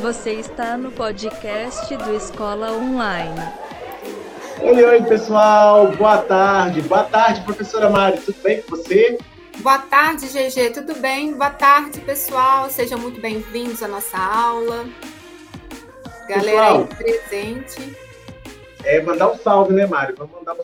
Você está no podcast do Escola Online. Oi, oi, pessoal. Boa tarde. Boa tarde, professora Mari. Tudo bem com você? Boa tarde, GG. Tudo bem? Boa tarde, pessoal. Sejam muito bem-vindos à nossa aula. Galera aí presente. É, mandar um salve, né, Mário? Vamos mandar,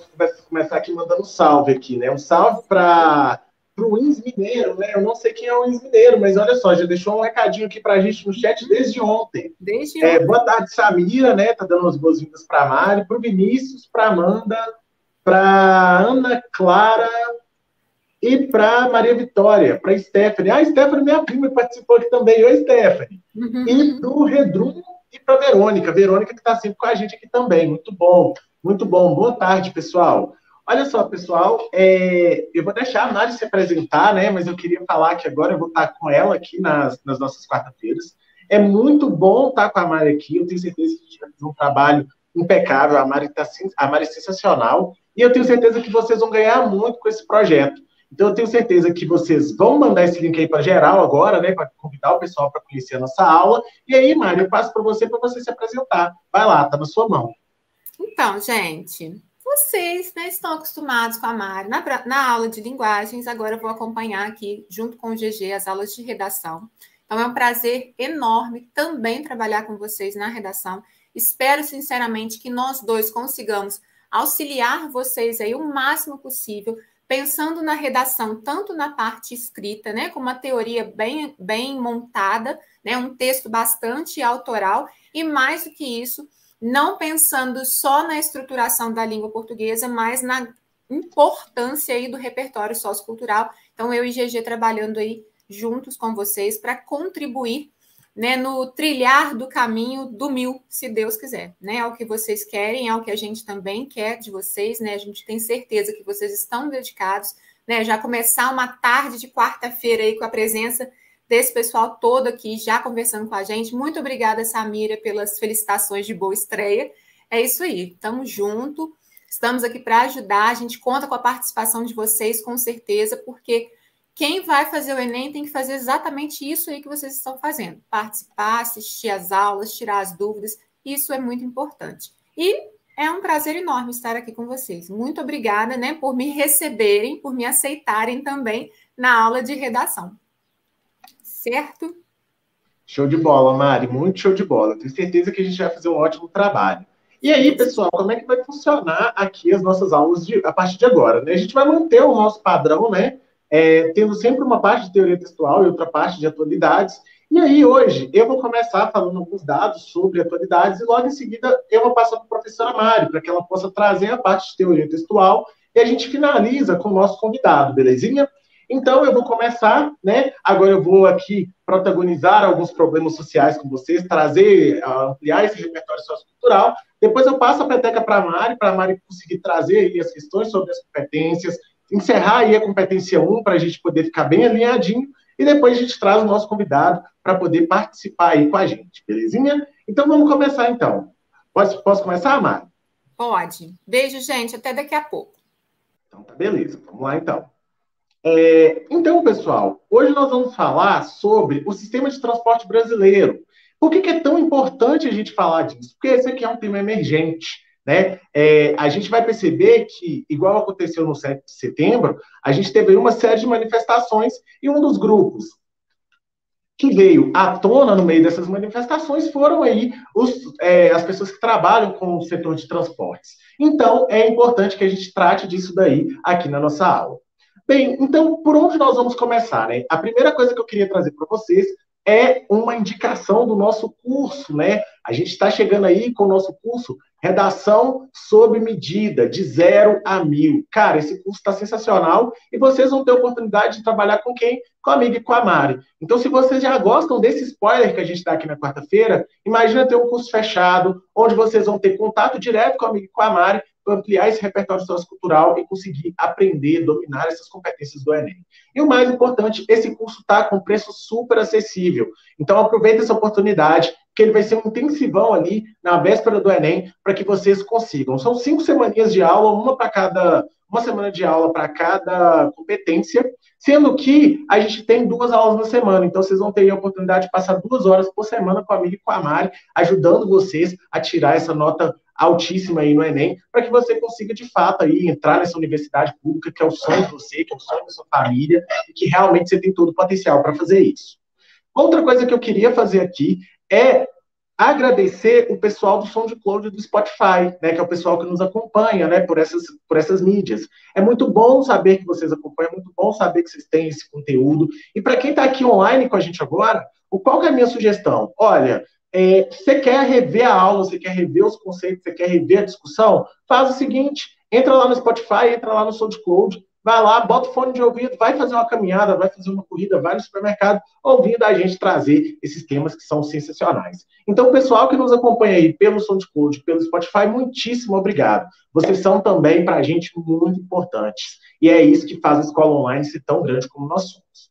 começar aqui mandando um salve aqui, né? Um salve para o Ins Mineiro, né? Eu não sei quem é o Ins Mineiro, mas olha só, já deixou um recadinho aqui para a gente no chat desde ontem. Desde é, ontem. Boa tarde, Samira, né? Tá dando as boas-vindas para a Mari, para o Vinícius, para Amanda, para Ana Clara e para Maria Vitória, para Stephanie. Ah, Stephanie, minha prima, participou aqui também. Oi, Stephanie. Uhum. E para o Redrum e para Verônica. Verônica que está sempre com a gente aqui também. Muito bom, muito bom. Boa tarde, pessoal. Olha só, pessoal, é, eu vou deixar a Mari se apresentar, né? Mas eu queria falar que agora eu vou estar com ela aqui nas, nas nossas quarta-feiras. É muito bom estar com a Mari aqui. Eu tenho certeza que a gente vai fazer um trabalho impecável. A Mari, tá, a Mari é sensacional. E eu tenho certeza que vocês vão ganhar muito com esse projeto. Então, eu tenho certeza que vocês vão mandar esse link aí para geral agora, né? Para convidar o pessoal para conhecer a nossa aula. E aí, Mari, eu passo para você para você se apresentar. Vai lá, tá na sua mão. Então, gente, vocês né, estão acostumados com a Mari na, na, aula de linguagens, agora eu vou acompanhar aqui, junto com o GG, as aulas de redação. Então, é um prazer enorme também trabalhar com vocês na redação. Espero, sinceramente, que nós dois consigamos auxiliar vocês aí o máximo possível, pensando na redação, tanto na parte escrita, né, com uma teoria bem, bem montada, né, um texto bastante autoral, e mais do que isso, não pensando só na estruturação da língua portuguesa, mas na importância aí do repertório sociocultural. Então, eu e GG trabalhando aí juntos com vocês para contribuir né, no trilhar do caminho do mil, se Deus quiser. Né? É o que vocês querem, é o que a gente também quer de vocês, né? A gente tem certeza que vocês estão dedicados, né? Já começar uma tarde de quarta-feira aí com a presença desse pessoal todo aqui já conversando com a gente. Muito obrigada, Samira, pelas felicitações de boa estreia. É isso aí, estamos junto, estamos aqui para ajudar. A gente conta com a participação de vocês, com certeza, porque quem vai fazer o Enem tem que fazer exatamente isso aí que vocês estão fazendo: participar, assistir às aulas, tirar as dúvidas. Isso é muito importante. E é um prazer enorme estar aqui com vocês. Muito obrigada, né, por me receberem, por me aceitarem também na aula de redação certo? Show de bola, Mari, muito show de bola. Tenho certeza que a gente vai fazer um ótimo trabalho. E aí, pessoal, como é que vai funcionar aqui as nossas aulas de, a partir de agora? Né? A gente vai manter o nosso padrão, né? É, tendo sempre uma parte de teoria textual e outra parte de atualidades. E aí, hoje, eu vou começar falando alguns dados sobre atualidades e logo em seguida eu vou passar para a professora Mari, para que ela possa trazer a parte de teoria textual e a gente finaliza com o nosso convidado, belezinha? Então, eu vou começar, né? Agora eu vou aqui protagonizar alguns problemas sociais com vocês, trazer, ampliar esse repertório sociocultural. Depois eu passo a peteca para a Mari, para a Mari conseguir trazer aí as questões sobre as competências, encerrar aí a competência 1 para a gente poder ficar bem alinhadinho. E depois a gente traz o nosso convidado para poder participar aí com a gente, belezinha? Então vamos começar então. Posso, posso começar, Mari? Pode. Beijo, gente. Até daqui a pouco. Então tá beleza. Vamos lá então. É, então, pessoal, hoje nós vamos falar sobre o sistema de transporte brasileiro. Por que, que, é tão importante a gente falar disso? Porque esse aqui é um tema emergente. Né? É, a gente vai perceber que, igual aconteceu no 7 de setembro, a gente teve uma série de manifestações e um dos grupos que veio à tona no meio dessas manifestações foram aí os, é, as pessoas que trabalham com o setor de transportes. Então, é importante que a gente trate disso daí aqui na nossa aula. Bem, então, por onde nós vamos começar, né? A primeira coisa que eu queria trazer para vocês é uma indicação do nosso curso, né? A gente está chegando aí com o nosso curso Redação sob medida, de zero a mil. Cara, esse curso está sensacional e vocês vão ter a oportunidade de trabalhar com quem? Com a amiga e com a Mari. Então, se vocês já gostam desse spoiler que a gente dá aqui na quarta-feira, imagina ter um curso fechado, onde vocês vão ter contato direto com a amiga e com a Mari ampliar esse repertório sociocultural e conseguir aprender, dominar essas competências do Enem. E o mais importante, esse curso está com preço super acessível. Então, aproveite essa oportunidade, que ele vai ser um intensivão ali na véspera do Enem, para que vocês consigam. São cinco semaninhas de aula, uma para cada, uma semana de aula para cada competência, sendo que a gente tem duas aulas na semana, então vocês vão ter a oportunidade de passar duas horas por semana comigo e com a Mari, ajudando vocês a tirar essa nota altíssima aí no Enem, para que você consiga, de fato, aí, entrar nessa universidade pública, que é o sonho de você, que é o sonho da sua família, e que realmente você tem todo o potencial para fazer isso. Outra coisa que eu queria fazer aqui é agradecer o pessoal do SoundCloud do Spotify, né, que é o pessoal que nos acompanha, né, por essas, por essas mídias. É muito bom saber que vocês acompanham, é muito bom saber que vocês têm esse conteúdo. E para quem está aqui online com a gente agora, qual é a minha sugestão? Olha, é, você quer rever a aula, você quer rever os conceitos, você quer rever a discussão? Faz o seguinte, entra lá no Spotify, entra lá no SoundCloud, vai lá, bota o fone de ouvido, vai fazer uma caminhada, vai fazer uma corrida, vai no supermercado, ouvindo a gente trazer esses temas que são sensacionais. Então, pessoal que nos acompanha aí pelo SoundCloud, pelo Spotify, muitíssimo obrigado. Vocês são também, para a gente, muito importantes. E é isso que faz a escola online ser tão grande como nós somos.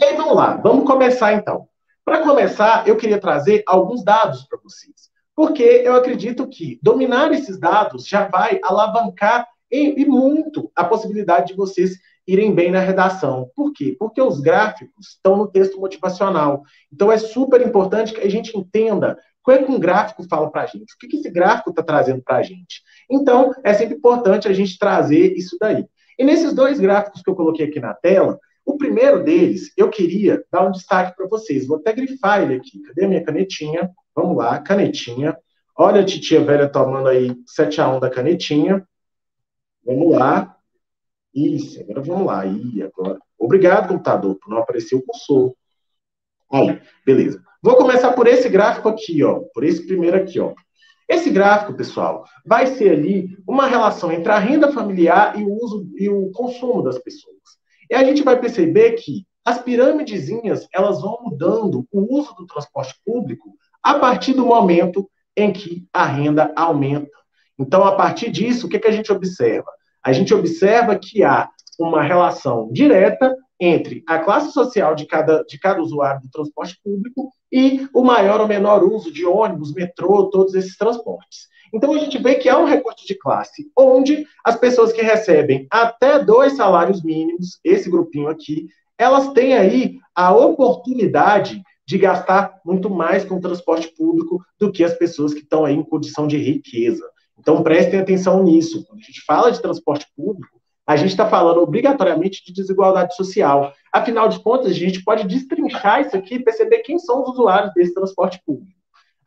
E aí, vamos lá, vamos começar então. Para começar, eu queria trazer alguns dados para vocês. Porque eu acredito que dominar esses dados já vai alavancar e, e muito a possibilidade de vocês irem bem na redação. Por quê? Porque os gráficos estão no texto motivacional. Então é super importante que a gente entenda o é que um gráfico fala para a gente, o que, que esse gráfico está trazendo para a gente. Então é sempre importante a gente trazer isso daí. E nesses dois gráficos que eu coloquei aqui na tela, o primeiro deles, eu queria dar um destaque para vocês. Vou até grifar ele aqui. Cadê a minha canetinha? Vamos lá, canetinha. Olha a titia velha tomando aí 7 a 1 da canetinha. Vamos lá. Isso, agora vamos lá. Ih, agora. Obrigado, computador, por não aparecer o cursor. Aí, beleza. Vou começar por esse gráfico aqui, ó. Por esse primeiro aqui, ó. Esse gráfico, pessoal, vai ser ali uma relação entre a renda familiar e o uso e o consumo das pessoas. E a gente vai perceber que as pirâmidezinhas, elas vão mudando o uso do transporte público a partir do momento em que a renda aumenta. Então, a partir disso, o que, que a gente observa? A gente observa que há uma relação direta entre a classe social de cada, de cada usuário do transporte público e o maior ou menor uso de ônibus, metrô, todos esses transportes. Então a gente vê que há um recorte de classe, onde as pessoas que recebem até dois salários mínimos, esse grupinho aqui, elas têm aí a oportunidade de gastar muito mais com o transporte público do que as pessoas que estão aí em condição de riqueza. Então, prestem atenção nisso. Quando a gente fala de transporte público, a gente está falando obrigatoriamente de desigualdade social. Afinal de contas, a gente pode destrinchar isso aqui e perceber quem são os usuários desse transporte público.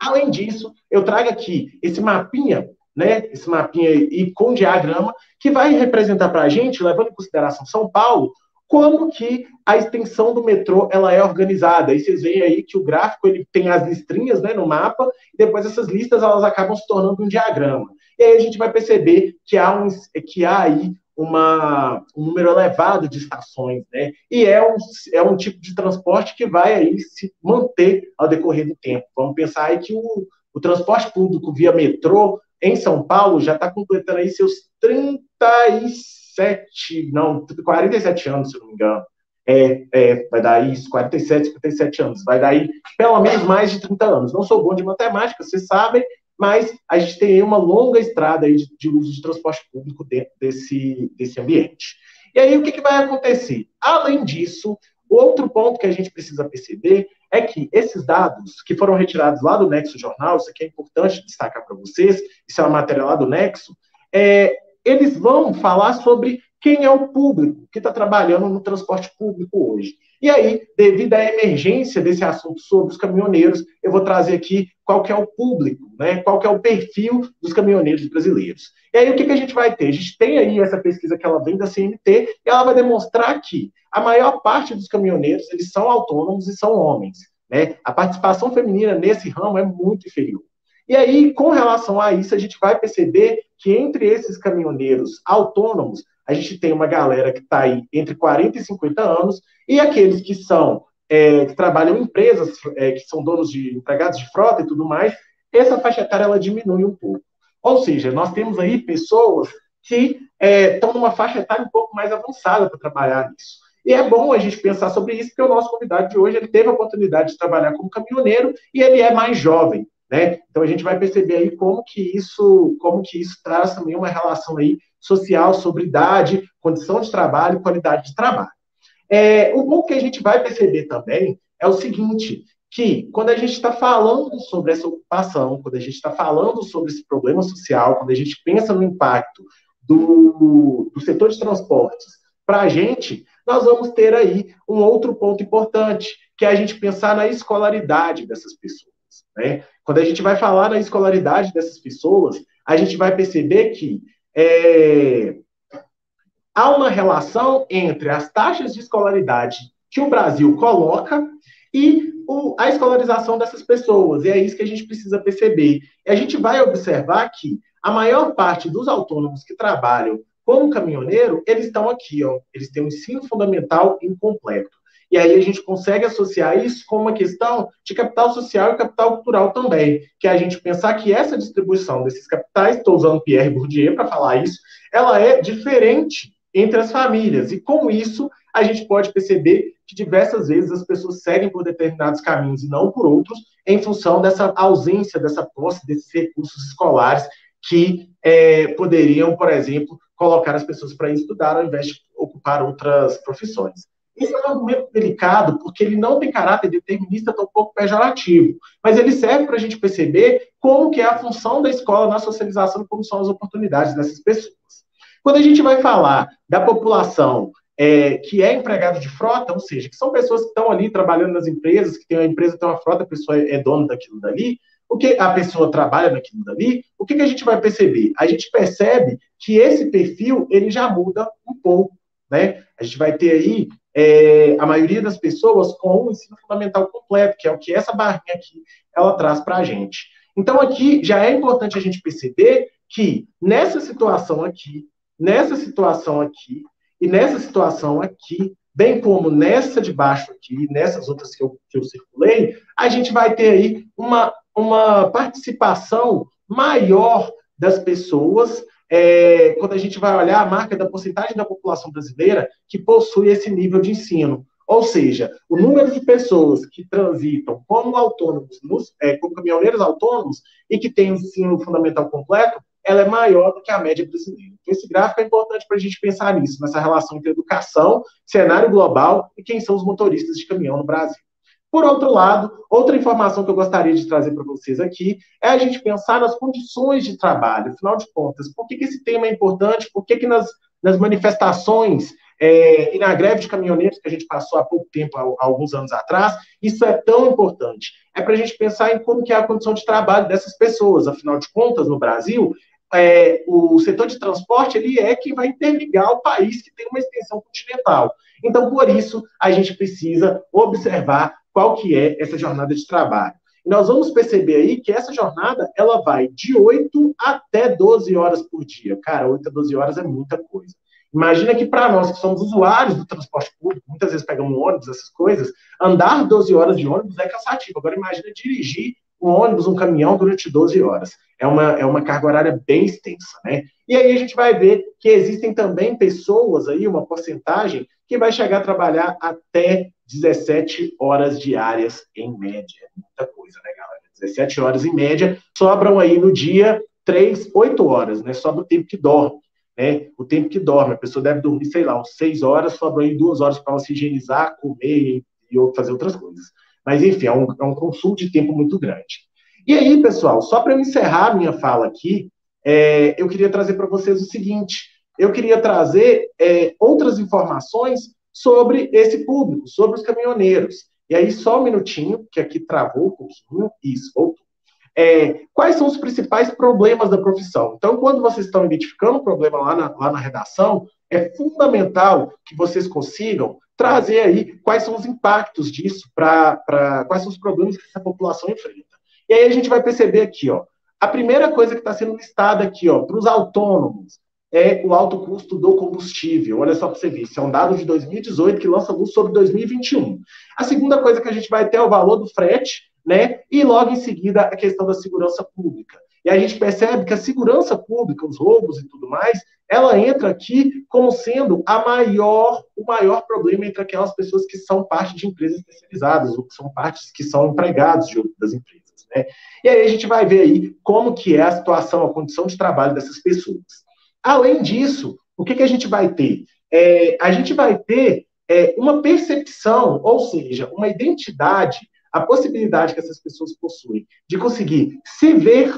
Além disso, eu trago aqui esse mapinha, né, esse mapinha e com diagrama, que vai representar para a gente, levando em consideração São Paulo, como que a extensão do metrô ela é organizada. E vocês veem aí que o gráfico ele tem as listrinhas né, no mapa, e depois essas listas elas acabam se tornando um diagrama. E aí a gente vai perceber que há, um, que há aí uma, um número elevado de estações, né? E é um, é um tipo de transporte que vai aí se manter ao decorrer do tempo. Vamos pensar aí que o, o transporte público via metrô em São Paulo já está completando aí seus 37, não, 47 anos, se não me engano. É, é, vai dar isso, 47, 57 anos. Vai dar aí pelo menos mais de 30 anos. Não sou bom de matemática, vocês sabem, mas a gente tem uma longa estrada de, de uso de transporte público dentro desse, desse ambiente. E aí, o que, que vai acontecer? Além disso, outro ponto que a gente precisa perceber é que esses dados que foram retirados lá do Nexo Jornal, isso aqui é importante destacar para vocês, isso é uma matéria lá do Nexo, é, eles vão falar sobre quem é o público que está trabalhando no transporte público hoje. E aí, devido à emergência desse assunto sobre os caminhoneiros, eu vou trazer aqui qual que é o público, né? qual que é o perfil dos caminhoneiros brasileiros. E aí, o que, que a gente vai ter? A gente tem aí essa pesquisa que ela vem da CNT, e ela vai demonstrar que a maior parte dos caminhoneiros, eles são autônomos e são homens. Né? A participação feminina nesse ramo é muito inferior. E aí, com relação a isso, a gente vai perceber que entre esses caminhoneiros autônomos, a gente tem uma galera que está aí entre 40 e 50 anos, e aqueles que são é, que trabalham em empresas, é, que são donos de empregados de frota e tudo mais, essa faixa etária ela diminui um pouco. Ou seja, nós temos aí pessoas que é, estão numa faixa etária um pouco mais avançada para trabalhar nisso. E é bom a gente pensar sobre isso, porque o nosso convidado de hoje ele teve a oportunidade de trabalhar como caminhoneiro e ele é mais jovem, né? Então a gente vai perceber aí como que isso, como que isso traz também uma relação aí social sobre idade, condição de trabalho qualidade de trabalho. É, o bom que a gente vai perceber também é o seguinte, que quando a gente está falando sobre essa ocupação, quando a gente está falando sobre esse problema social, quando a gente pensa no impacto do, do setor de transportes para a gente, nós vamos ter aí um outro ponto importante, que é a gente pensar na escolaridade dessas pessoas. Né? Quando a gente vai falar na escolaridade dessas pessoas, a gente vai perceber que é, há uma relação entre as taxas de escolaridade que o Brasil coloca e o, a escolarização dessas pessoas. E é isso que a gente precisa perceber. E a gente vai observar que a maior parte dos autônomos que trabalham como caminhoneiro, eles estão aqui, ó, eles têm um ensino fundamental incompleto. E aí a gente consegue associar isso com uma questão de capital social e capital cultural também, que é a gente pensar que essa distribuição desses capitais, estou usando Pierre Bourdieu para falar isso, ela é diferente entre as famílias. E com isso, a gente pode perceber que diversas vezes as pessoas seguem por determinados caminhos e não por outros, em função dessa ausência, dessa posse desses recursos escolares que é, poderiam, por exemplo, colocar as pessoas para estudar ao invés de ocupar outras profissões. Esse é um argumento delicado, porque ele não tem caráter determinista, tão pouco pejorativo, mas ele serve para a gente perceber como que é a função da escola na socialização e como são as oportunidades dessas pessoas. Quando a gente vai falar da população é, que é empregado de frota, ou seja, que são pessoas que estão ali trabalhando nas empresas, que tem uma empresa, tem uma frota, a pessoa é dona daquilo dali, o que a pessoa trabalha naquilo dali, o que, que a gente vai perceber? A gente percebe que esse perfil ele já muda um pouco, né? A gente vai ter aí é, a maioria das pessoas com o ensino fundamental completo, que é o que essa barrinha aqui ela traz para a gente. Então aqui já é importante a gente perceber que nessa situação aqui, nessa situação aqui e nessa situação aqui, bem como nessa de baixo aqui, nessas outras que eu, que eu circulei, a gente vai ter aí uma uma participação maior das pessoas é, quando a gente vai olhar a marca da porcentagem da população brasileira que possui esse nível de ensino. Ou seja, o número de pessoas que transitam como autônomos, nos, é, como caminhoneiros autônomos e que têm ensino fundamental completo, ela é maior do que a média brasileira. Então, esse gráfico é importante para a gente pensar nisso, nessa relação entre educação, cenário global e quem são os motoristas de caminhão no Brasil. Por outro lado, outra informação que eu gostaria de trazer para vocês aqui é a gente pensar nas condições de trabalho. Afinal de contas, por que, que esse tema é importante? Por que, que nas, nas manifestações é, e na greve de caminhoneiros que a gente passou há pouco tempo, há, há alguns anos atrás, isso é tão importante? É para a gente pensar em como que é a condição de trabalho dessas pessoas. Afinal de contas, no Brasil, é, o setor de transporte ele é que vai interligar o país que tem uma extensão continental. Então, por isso, a gente precisa observar qual que é essa jornada de trabalho. E nós vamos perceber aí que essa jornada, ela vai de 8 até 12 horas por dia. Cara, 8 a 12 horas é muita coisa. Imagina que para nós que somos usuários do transporte público, muitas vezes pegamos ônibus, essas coisas, andar 12 horas de ônibus é cansativo. Agora imagina dirigir um ônibus, um caminhão durante 12 horas. É uma, é uma carga horária bem extensa, né? E aí a gente vai ver que existem também pessoas aí, uma porcentagem, que vai chegar a trabalhar até 17 horas diárias em média. Muita coisa, né, galera? 17 horas em média, sobram aí no dia 3, 8 horas, né? Sobra o tempo que dorme. Né? O tempo que dorme, a pessoa deve dormir, sei lá, uns 6 horas, sobram aí 2 horas para ela se higienizar, comer e fazer outras coisas. Mas, enfim, é um, é um consumo de tempo muito grande. E aí, pessoal, só para eu encerrar minha fala aqui, é, eu queria trazer para vocês o seguinte: eu queria trazer é, outras informações sobre esse público, sobre os caminhoneiros. E aí, só um minutinho, que aqui travou um pouquinho, isso, voltou. É, quais são os principais problemas da profissão? Então, quando vocês estão identificando um problema lá na, lá na redação, é fundamental que vocês consigam trazer aí quais são os impactos disso, para quais são os problemas que essa população enfrenta. E aí a gente vai perceber aqui, ó, a primeira coisa que está sendo listada aqui, ó, para os autônomos, é o alto custo do combustível. Olha só para você ver, isso é um dado de 2018 que lança luz sobre 2021. A segunda coisa que a gente vai ter é o valor do frete, né? E logo em seguida a questão da segurança pública. E a gente percebe que a segurança pública, os roubos e tudo mais, ela entra aqui como sendo a maior, o maior problema entre aquelas pessoas que são parte de empresas especializadas, ou que são partes que são empregados de outras empresas. Né? E aí a gente vai ver aí como que é a situação, a condição de trabalho dessas pessoas. Além disso, o que, que a gente vai ter? É, a gente vai ter é, uma percepção, ou seja, uma identidade, a possibilidade que essas pessoas possuem de conseguir se ver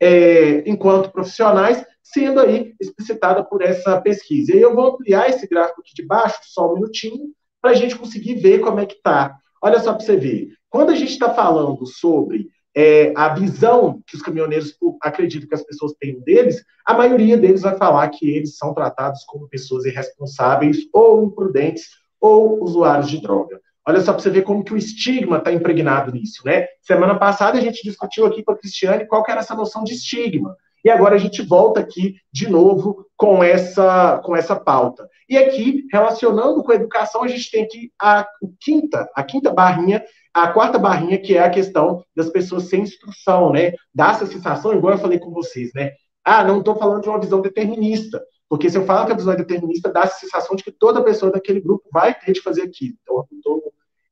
é, enquanto profissionais, sendo aí explicitada por essa pesquisa. E eu vou ampliar esse gráfico aqui de baixo, só um minutinho, para a gente conseguir ver como é que está. Olha só para você ver. Quando a gente está falando sobre é, a visão que os caminhoneiros acreditam que as pessoas têm deles, a maioria deles vai falar que eles são tratados como pessoas irresponsáveis ou imprudentes ou usuários de droga. Olha só para você ver como que o estigma está impregnado nisso, né? Semana passada a gente discutiu aqui com a Cristiane qual que era essa noção de estigma. E agora a gente volta aqui de novo com essa, com essa pauta. E aqui, relacionando com a educação, a gente tem aqui a quinta, a quinta barrinha, a quarta barrinha, que é a questão das pessoas sem instrução, né? Dá essa sensação, igual eu falei com vocês, né? Ah, não estou falando de uma visão determinista, porque se eu falo que a visão é determinista, dá a sensação de que toda pessoa daquele grupo vai ter de fazer aquilo. Então,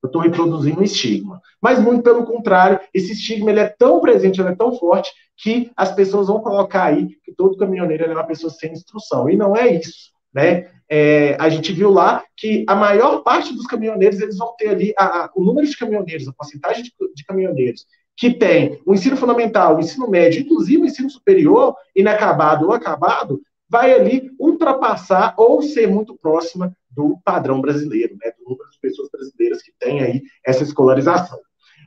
eu estou reproduzindo um estigma. Mas, muito pelo contrário, esse estigma ele é tão presente, ele é tão forte, que as pessoas vão colocar aí que todo caminhoneiro é uma pessoa sem instrução. E não é isso. Né? É, a gente viu lá que a maior parte dos caminhoneiros eles vão ter ali a, a, o número de caminhoneiros, a porcentagem de, de caminhoneiros que tem o ensino fundamental, o ensino médio, inclusive o ensino superior, inacabado ou acabado, vai ali ultrapassar ou ser muito próxima do padrão brasileiro, né, do número de pessoas brasileiras que têm aí essa escolarização.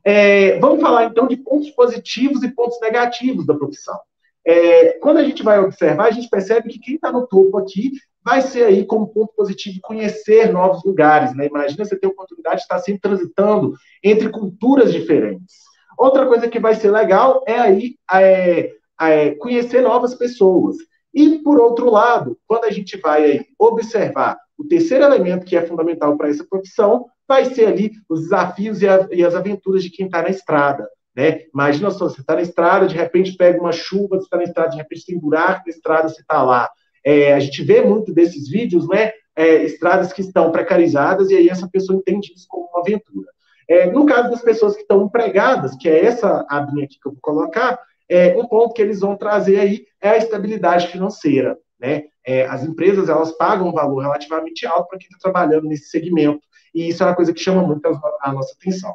É, vamos falar então de pontos positivos e pontos negativos da profissão. É, quando a gente vai observar, a gente percebe que quem está no topo aqui vai ser aí como ponto positivo conhecer novos lugares, né? Imagina você ter a oportunidade de estar sempre transitando entre culturas diferentes. Outra coisa que vai ser legal é aí é, é, conhecer novas pessoas. E, por outro lado, quando a gente vai aí observar o terceiro elemento que é fundamental para essa profissão, vai ser ali os desafios e, a, e as aventuras de quem está na estrada. Né? Imagina só, você está na estrada, de repente pega uma chuva, você está na estrada, de repente tem buraco na estrada, você está lá. É, a gente vê muito desses vídeos, né? É, estradas que estão precarizadas, e aí essa pessoa entende isso como uma aventura. É, no caso das pessoas que estão empregadas, que é essa abinha aqui que eu vou colocar, é, um ponto que eles vão trazer aí é a estabilidade financeira. Né? É, as empresas elas pagam um valor relativamente alto para quem está trabalhando nesse segmento, e isso é uma coisa que chama muito a, a nossa atenção.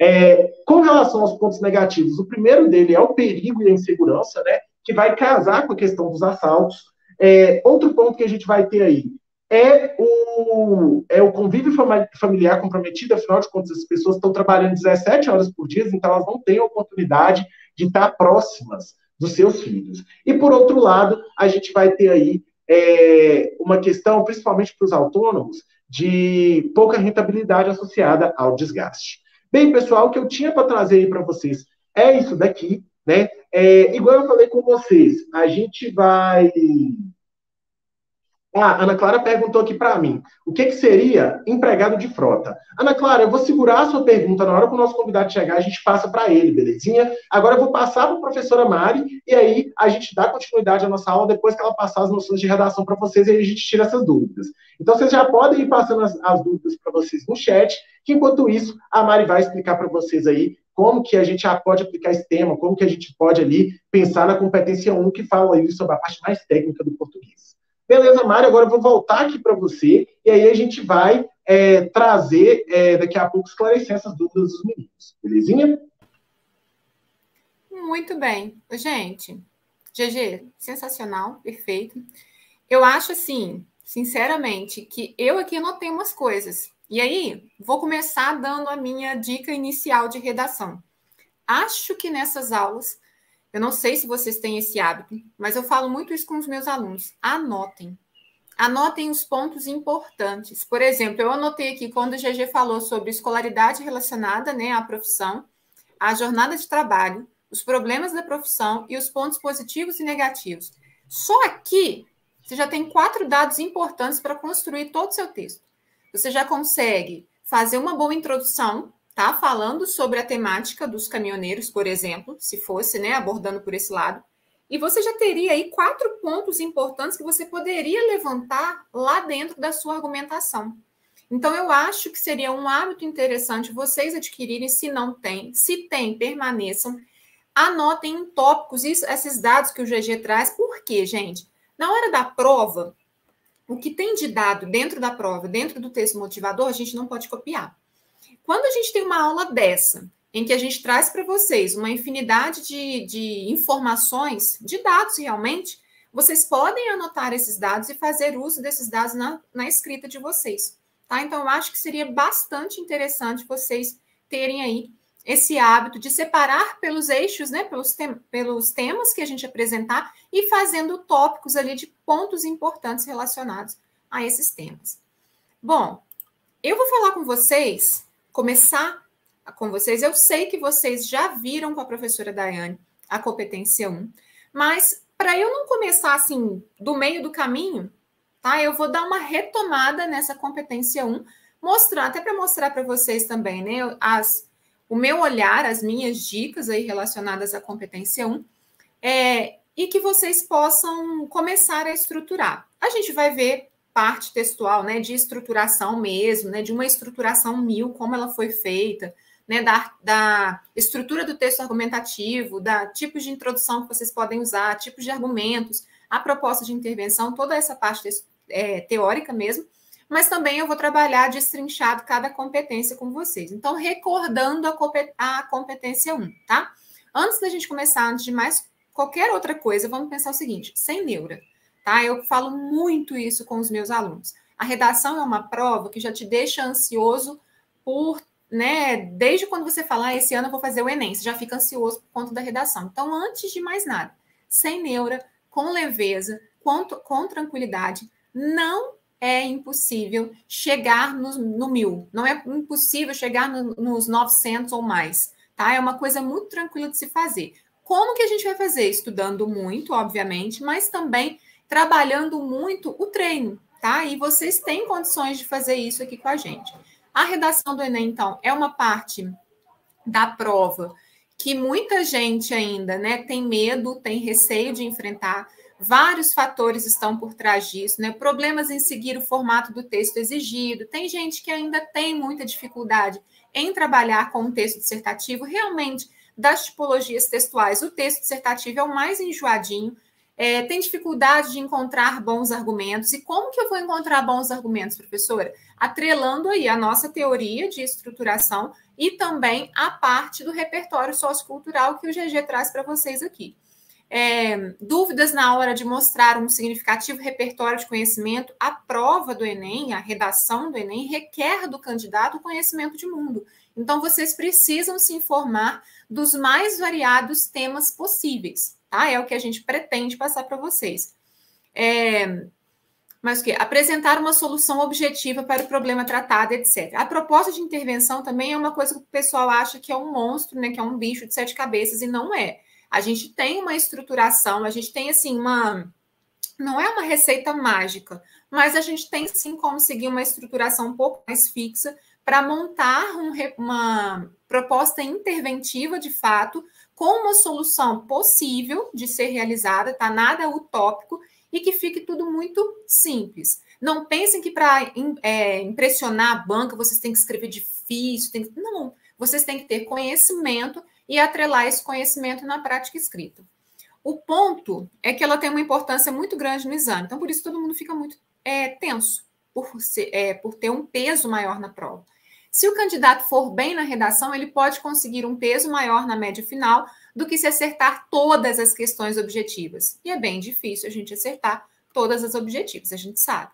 É, com relação aos pontos negativos, o primeiro dele é o perigo e a insegurança, né, que vai casar com a questão dos assaltos, é, outro ponto que a gente vai ter aí é o, é o convívio familiar comprometido, afinal de contas, as pessoas estão trabalhando 17 horas por dia, então elas não têm a oportunidade de estar próximas dos seus filhos. E, por outro lado, a gente vai ter aí é, uma questão, principalmente para os autônomos, de pouca rentabilidade associada ao desgaste. Bem, pessoal, o que eu tinha para trazer aí para vocês é isso daqui, né? É, igual eu falei com vocês, a gente vai ah, Ana Clara perguntou aqui para mim, o que, que, seria empregado de frota? Ana Clara, eu vou segurar a sua pergunta na hora que o nosso convidado chegar, a gente passa para ele, belezinha? Agora eu vou passar para a professora Mari e aí a gente dá continuidade à nossa aula depois que ela passar as noções de redação para vocês e aí a gente tira essas dúvidas. Então vocês já podem ir passando as, as dúvidas para vocês no chat, que enquanto isso a Mari vai explicar para vocês aí como que a gente pode aplicar esse tema, como que a gente pode ali pensar na competência 1 que fala aí sobre a parte mais técnica do português. Beleza, Mário, agora eu vou voltar aqui para você, e aí a gente vai é, trazer é, daqui a pouco esclarecer essas dúvidas dos meninos. Belezinha? Muito bem. Gente, GG, sensacional, perfeito. Eu acho assim, sinceramente, que eu aqui anotei umas coisas. E aí, vou começar dando a minha dica inicial de redação. Acho que nessas aulas eu não sei se vocês têm esse hábito, mas eu falo muito isso com os meus alunos. Anotem. Anotem os pontos importantes. Por exemplo, eu anotei aqui quando o GG falou sobre escolaridade relacionada né, à profissão, a jornada de trabalho, os problemas da profissão e os pontos positivos e negativos. Só aqui você já tem quatro dados importantes para construir todo o seu texto. Você já consegue fazer uma boa introdução tá? Falando sobre a temática dos caminhoneiros, por exemplo, se fosse, né, abordando por esse lado. e você já teria aí quatro pontos importantes que você poderia levantar lá dentro da sua argumentação. Então, eu acho que seria um hábito interessante vocês adquirirem, se não tem. Se tem, permaneçam. Anotem em tópicos isso, esses dados que o GG traz. Por quê, gente? Na hora da prova, o que tem de dado dentro da prova, dentro do texto motivador, a gente não pode copiar. Quando a gente tem uma aula dessa, em que a gente traz para vocês uma infinidade de, de informações, de dados realmente, vocês podem anotar esses dados e fazer uso desses dados na, na escrita de vocês. Tá? Então, eu acho que seria bastante interessante vocês terem aí esse hábito de separar pelos eixos, né, pelos, pelos temas que a gente apresentar e fazendo tópicos ali de pontos importantes relacionados a esses temas. Bom, eu vou falar com vocês, começar com vocês. Eu sei que vocês já viram com a professora Daiane a competência 1, mas para eu não começar assim do meio do caminho, tá? Eu vou dar uma retomada nessa competência 1, mostrar até para mostrar para vocês também, né, as o meu olhar, as minhas dicas aí relacionadas à competência 1, é, e que vocês possam começar a estruturar. A gente vai ver parte textual, né, de estruturação mesmo, né, de uma estruturação mil, como ela foi feita, né, da, da estrutura do texto argumentativo, da tipos de introdução que vocês podem usar, tipos de argumentos, a proposta de intervenção, toda essa parte é, teórica mesmo, mas também eu vou trabalhar destrinchado cada competência com vocês. Então, recordando a, competência 1, tá? Antes da gente começar, antes de mais qualquer outra coisa, vamos pensar o seguinte: sem neura, tá? Eu falo muito isso com os meus alunos. A redação é uma prova que já te deixa ansioso por né, desde quando você falar, ah, esse ano eu vou fazer o Enem, você já fica ansioso por conta da redação. Então, antes de mais nada, sem neura, com leveza, com, com tranquilidade, não é impossível chegar no, no mil, não é impossível chegar no, nos 900 ou mais, tá? É uma coisa muito tranquila de se fazer. Como que a gente vai fazer? Estudando muito, obviamente, mas também trabalhando muito o treino, tá? E vocês têm condições de fazer isso aqui com a gente. A redação do Enem, então, é uma parte da prova que muita gente ainda né, tem medo, tem receio de enfrentar. Vários fatores estão por trás disso, né? Problemas em seguir o formato do texto exigido. Tem gente que ainda tem muita dificuldade em trabalhar com um texto dissertativo. Realmente, das tipologias textuais, o texto dissertativo é o mais enjoadinho, é, tem dificuldade de encontrar bons argumentos. E como que eu vou encontrar bons argumentos, professora? Atrelando aí a nossa teoria de estruturação e também a parte do repertório sociocultural que o GG traz para vocês aqui. É, dúvidas na hora de mostrar um significativo repertório de conhecimento, a prova do Enem, a redação do Enem, requer do candidato conhecimento de mundo. Então, vocês precisam se informar dos mais variados temas possíveis tá? É o que a gente pretende passar para vocês. É, mas o que? Apresentar uma solução objetiva para o problema tratado, etc. A proposta de intervenção também é uma coisa que o pessoal acha que é um monstro, né? Que é um bicho de sete cabeças, e não é. A gente tem uma estruturação, a gente tem assim uma. Não é uma receita mágica, mas a gente tem sim como seguir uma estruturação um pouco mais fixa para montar um, uma proposta interventiva de fato com uma solução possível de ser realizada, tá? Nada utópico e que fique tudo muito simples. Não pensem que para é, impressionar a banca vocês têm que escrever difícil, tem que... não. Vocês têm que ter conhecimento e atrelar esse conhecimento na prática escrita. O ponto é que ela tem uma importância muito grande no exame, então por isso todo mundo fica muito é, tenso por, ser, é, por ter um peso maior na prova. Se o candidato for bem na redação, ele pode conseguir um peso maior na média final do que se acertar todas as questões objetivas. E é bem difícil a gente acertar todas as objetivas, a gente sabe.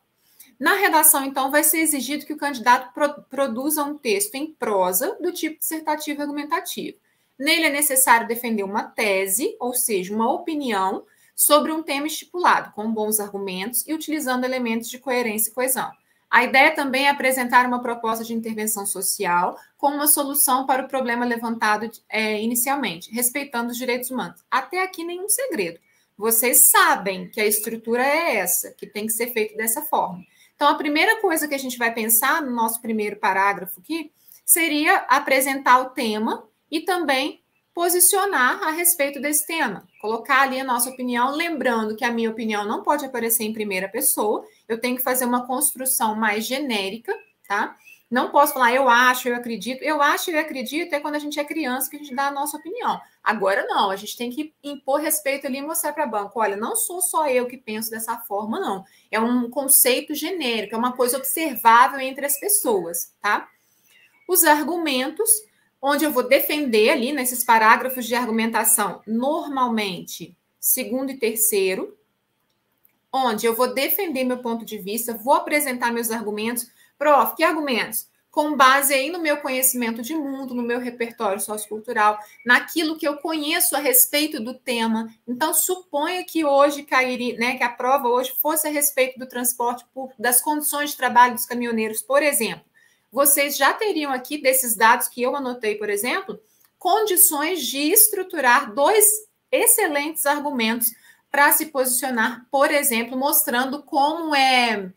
Na redação, então, vai ser exigido que o candidato pro produza um texto em prosa do tipo dissertativo argumentativo. Nele é necessário defender uma tese, ou seja, uma opinião, sobre um tema estipulado, com bons argumentos e utilizando elementos de coerência e coesão. A ideia também é apresentar uma proposta de intervenção social com uma solução para o problema levantado é, inicialmente, respeitando os direitos humanos. Até aqui, nenhum segredo. Vocês sabem que a estrutura é essa, que tem que ser feito dessa forma. Então, a primeira coisa que a gente vai pensar no nosso primeiro parágrafo aqui seria apresentar o tema e também posicionar a respeito desse tema, colocar ali a nossa opinião, lembrando que a minha opinião não pode aparecer em primeira pessoa, eu tenho que fazer uma construção mais genérica, tá? Não posso falar eu acho, eu acredito. Eu acho, eu acredito é quando a gente é criança que a gente dá a nossa opinião. Agora não, a gente tem que impor respeito ali e mostrar para banco, olha, não sou só eu que penso dessa forma, não. É um conceito genérico, é uma coisa observável entre as pessoas, tá? Os argumentos, onde eu vou defender ali nesses parágrafos de argumentação, normalmente segundo e terceiro, onde eu vou defender meu ponto de vista, vou apresentar meus argumentos Prof, que argumentos? Com base aí no meu conhecimento de mundo, no meu repertório sociocultural, naquilo que eu conheço a respeito do tema. Então, suponha que hoje cairia, né, que a prova hoje fosse a respeito do transporte público, das condições de trabalho dos caminhoneiros, por exemplo. Vocês já teriam aqui, desses dados que eu anotei, por exemplo, condições de estruturar dois excelentes argumentos para se posicionar, por exemplo, mostrando como é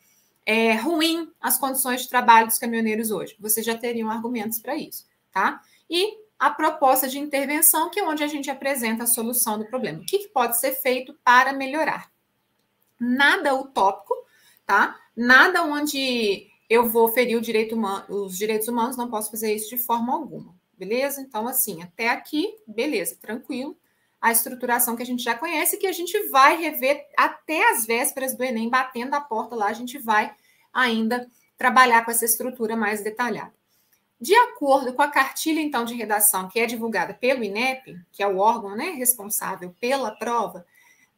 é, ruim as condições de trabalho dos caminhoneiros hoje. Vocês já teriam argumentos para isso, tá? E a proposta de intervenção, que é onde a gente apresenta a solução do problema. O que, que pode ser feito para melhorar? Nada utópico, tá? Nada onde eu vou ferir direito humano, os direitos humanos, não posso fazer isso de forma alguma, beleza? Então, assim, até aqui, beleza, tranquilo. A estruturação que a gente já conhece, que a gente vai rever até as vésperas do Enem, batendo a porta lá, a gente vai ainda trabalhar com essa estrutura mais detalhada. De acordo com a cartilha, então, de redação que é divulgada pelo INEP, que é o órgão né, responsável pela prova,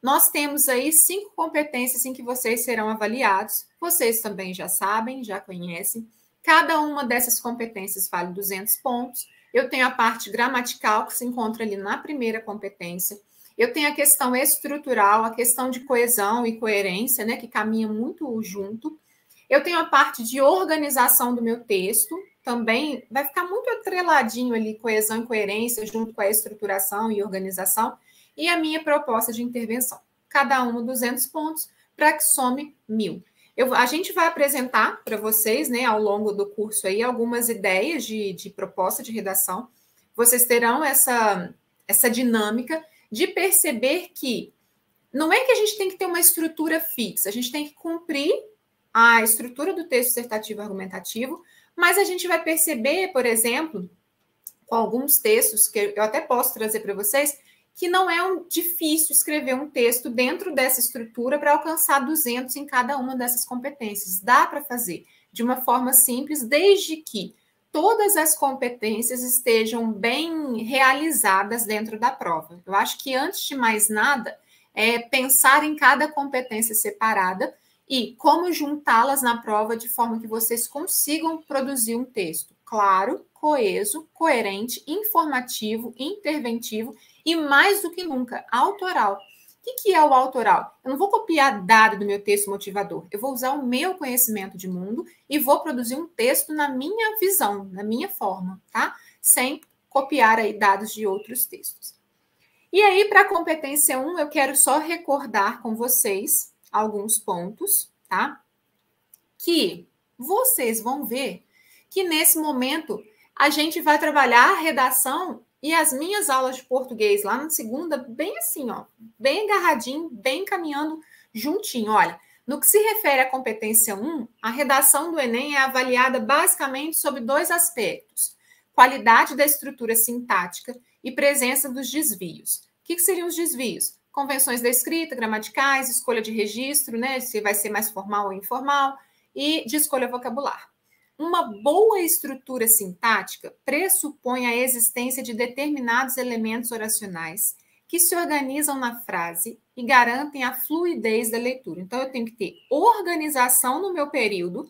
nós temos aí cinco competências em que vocês serão avaliados. Vocês também já sabem, já conhecem. Cada uma dessas competências vale 200 pontos. Eu tenho a parte gramatical, que se encontra ali na primeira competência. Eu tenho a questão estrutural, a questão de coesão e coerência, né, que caminha muito junto. Eu tenho a parte de organização do meu texto, também vai ficar muito atreladinho ali, coesão e coerência, junto com a estruturação e organização, e a minha proposta de intervenção. Cada uma 200 pontos, para que some mil. Eu, a gente vai apresentar para vocês, né, ao longo do curso aí, algumas ideias de, de proposta de redação. Vocês terão essa, essa dinâmica de perceber que não é que a gente tem que ter uma estrutura fixa, a gente tem que cumprir a estrutura do texto dissertativo argumentativo, mas a gente vai perceber, por exemplo, com alguns textos que eu até posso trazer para vocês, que não é um, difícil escrever um texto dentro dessa estrutura para alcançar 200 em cada uma dessas competências. Dá para fazer de uma forma simples, desde que todas as competências estejam bem realizadas dentro da prova. Eu acho que, antes de mais nada, é pensar em cada competência separada e como juntá-las na prova de forma que vocês consigam produzir um texto claro, coeso, coerente, informativo, interventivo e, mais do que nunca, autoral. O que é o autoral? Eu não vou copiar dado do meu texto motivador, eu vou usar o meu conhecimento de mundo e vou produzir um texto na minha visão, na minha forma, tá? Sem copiar aí dados de outros textos. E aí, para a competência 1, eu quero só recordar com vocês alguns pontos, tá? Que vocês vão ver que nesse momento a gente vai trabalhar a redação e as minhas aulas de português lá na segunda, bem assim, ó, bem agarradinho, bem caminhando juntinho. Olha, no que se refere à competência 1, a redação do Enem é avaliada basicamente sobre dois aspectos: qualidade da estrutura sintática e presença dos desvios. O que, que seriam os desvios? convenções da escrita, gramaticais, escolha de registro, né, se vai ser mais formal ou informal, e de escolha vocabular. Uma boa estrutura sintática pressupõe a existência de determinados elementos oracionais que se organizam na frase e garantem a fluidez da leitura. Então, eu tenho que ter organização no meu período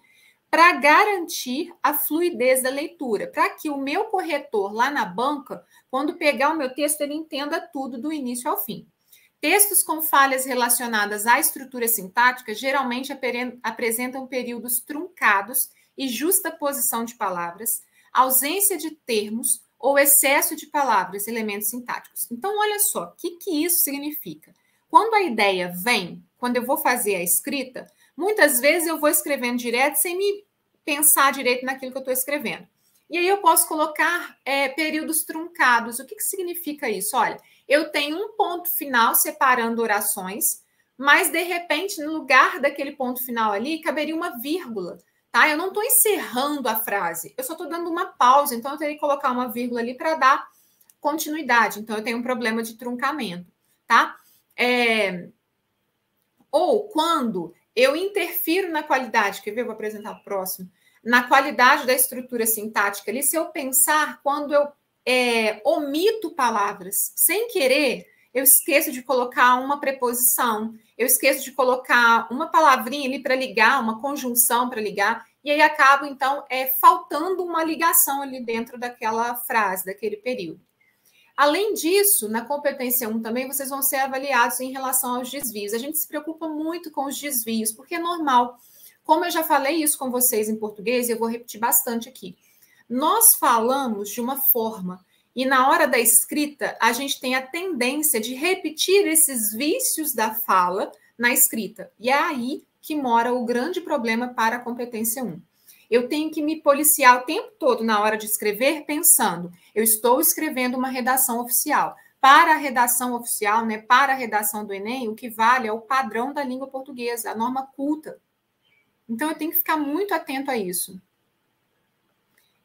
para garantir a fluidez da leitura, para que o meu corretor lá na banca, quando pegar o meu texto, ele entenda tudo do início ao fim. Textos com falhas relacionadas à estrutura sintática geralmente apresentam períodos truncados e justa posição de palavras, ausência de termos ou excesso de palavras, elementos sintáticos. Então, olha só, o que, que isso significa? Quando a ideia vem, quando eu vou fazer a escrita, muitas vezes eu vou escrevendo direto sem me pensar direito naquilo que eu estou escrevendo. E aí eu posso colocar é, períodos truncados. O que, que significa isso? Olha, eu tenho um ponto final separando orações, mas de repente, no lugar daquele ponto final ali, caberia uma vírgula. Tá? Eu não estou encerrando a frase, eu só estou dando uma pausa, então eu teria que colocar uma vírgula ali para dar continuidade. Então, eu tenho um problema de truncamento, tá? É... Ou quando eu interfiro na qualidade, quer ver? Eu vou apresentar o próximo. Na qualidade da estrutura sintática ali, se eu pensar quando eu é, omito palavras sem querer, eu esqueço de colocar uma preposição, eu esqueço de colocar uma palavrinha ali para ligar, uma conjunção para ligar, e aí acabo, então, é, faltando uma ligação ali dentro daquela frase, daquele período. Além disso, na competência 1 também, vocês vão ser avaliados em relação aos desvios. A gente se preocupa muito com os desvios, porque é normal. Como eu já falei isso com vocês em português, eu vou repetir bastante aqui. Nós falamos de uma forma e na hora da escrita, a gente tem a tendência de repetir esses vícios da fala na escrita. E é aí que mora o grande problema para a competência 1. Eu tenho que me policiar o tempo todo na hora de escrever, pensando, eu estou escrevendo uma redação oficial. Para a redação oficial, né, para a redação do Enem, o que vale é o padrão da língua portuguesa, a norma culta. Então, eu tenho que ficar muito atento a isso.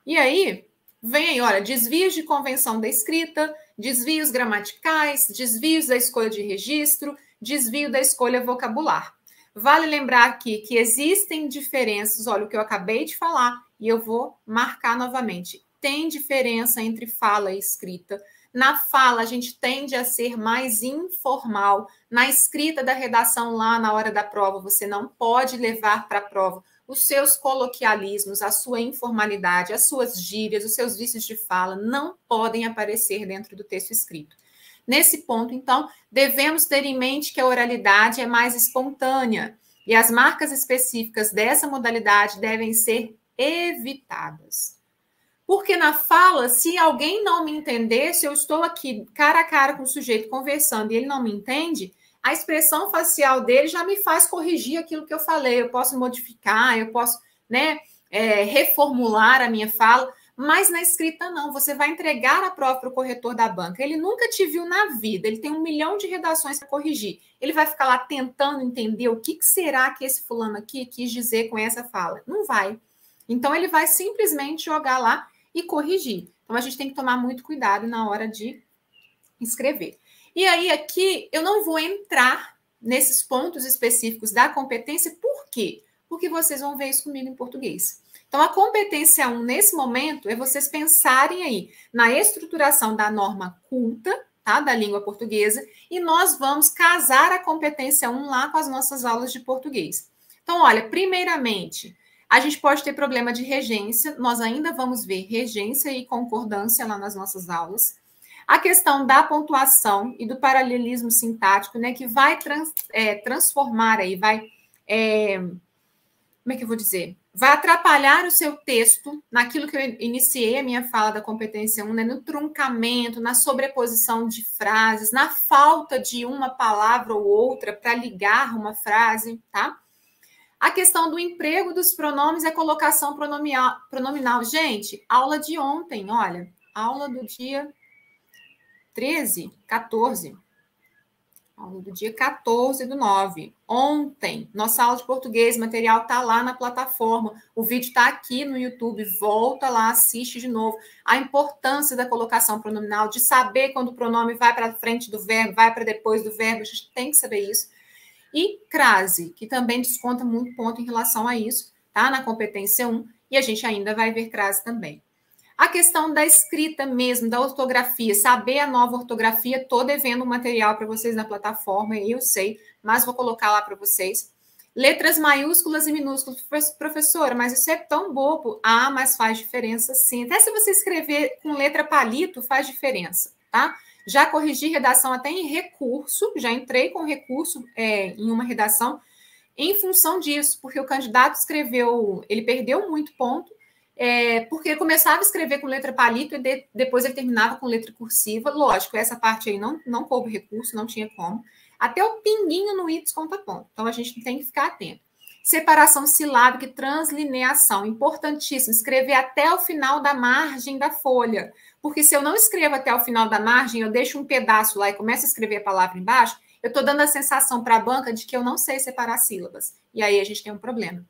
E aí, vem aí, olha, desvios de convenção da escrita, desvios gramaticais, desvios da escolha de registro, desvio da escolha vocabular. Vale lembrar aqui que existem diferenças, olha o que eu acabei de falar, e eu vou marcar novamente. Tem diferença entre fala e escrita. Na fala, a gente tende a ser mais informal. Na escrita da redação, lá na hora da prova, você não pode levar para a prova os seus coloquialismos, a sua informalidade, as suas gírias, os seus vícios de fala não podem aparecer dentro do texto escrito. Nesse ponto, então, devemos ter em mente que a oralidade é mais espontânea e as marcas específicas dessa modalidade devem ser evitadas. Porque na fala, se alguém não me entender, se eu estou aqui cara a cara com o sujeito conversando e ele não me entende, a expressão facial dele já me faz corrigir aquilo que eu falei. Eu posso modificar, eu posso né, é, reformular a minha fala, mas na escrita não. Você vai entregar a prova para o corretor da banca. Ele nunca te viu na vida, ele tem um milhão de redações para corrigir. Ele vai ficar lá tentando entender o que, que será que esse fulano aqui quis dizer com essa fala. Não vai. Então, ele vai simplesmente jogar lá e corrigir. Então, a gente tem que tomar muito cuidado na hora de escrever. E aí, aqui, eu não vou entrar nesses pontos específicos da competência, por quê? Porque vocês vão ver isso comigo em português. Então, a competência 1, nesse momento, é vocês pensarem aí na estruturação da norma culta, tá? Da língua portuguesa, e nós vamos casar a competência 1 lá com as nossas aulas de português. Então, olha, primeiramente, a gente pode ter problema de regência, nós ainda vamos ver regência e concordância lá nas nossas aulas. A questão da pontuação e do paralelismo sintático, né, que vai trans, é, transformar aí, vai. É, como é que eu vou dizer? Vai atrapalhar o seu texto naquilo que eu iniciei a minha fala da competência 1, né, no truncamento, na sobreposição de frases, na falta de uma palavra ou outra para ligar uma frase, tá? A questão do emprego dos pronomes e a colocação pronominal, pronominal. Gente, aula de ontem, olha, aula do dia 13, 14. Aula do dia 14 do 9. Ontem, nossa aula de português, material está lá na plataforma. O vídeo está aqui no YouTube. Volta lá, assiste de novo. A importância da colocação pronominal, de saber quando o pronome vai para frente do verbo, vai para depois do verbo. A gente tem que saber isso. E crase, que também desconta muito ponto em relação a isso, tá? Na competência 1. E a gente ainda vai ver crase também. A questão da escrita mesmo, da ortografia, saber a nova ortografia, estou devendo um material para vocês na plataforma, eu sei, mas vou colocar lá para vocês. Letras maiúsculas e minúsculas. Professora, mas isso é tão bobo. Ah, mas faz diferença sim. Até se você escrever com letra palito, faz diferença, tá? Já corrigi redação até em recurso, já entrei com recurso é, em uma redação em função disso, porque o candidato escreveu, ele perdeu muito ponto, é, porque ele começava a escrever com letra palito e de, depois ele terminava com letra cursiva. Lógico, essa parte aí não, não coube recurso, não tinha como. Até o pinguinho no I desconta ponto. Então a gente tem que ficar atento. Separação silábica e translineação. Importantíssimo. Escrever até o final da margem da folha. Porque se eu não escrevo até o final da margem, eu deixo um pedaço lá e começo a escrever a palavra embaixo, eu estou dando a sensação para a banca de que eu não sei separar sílabas. E aí a gente tem um problema.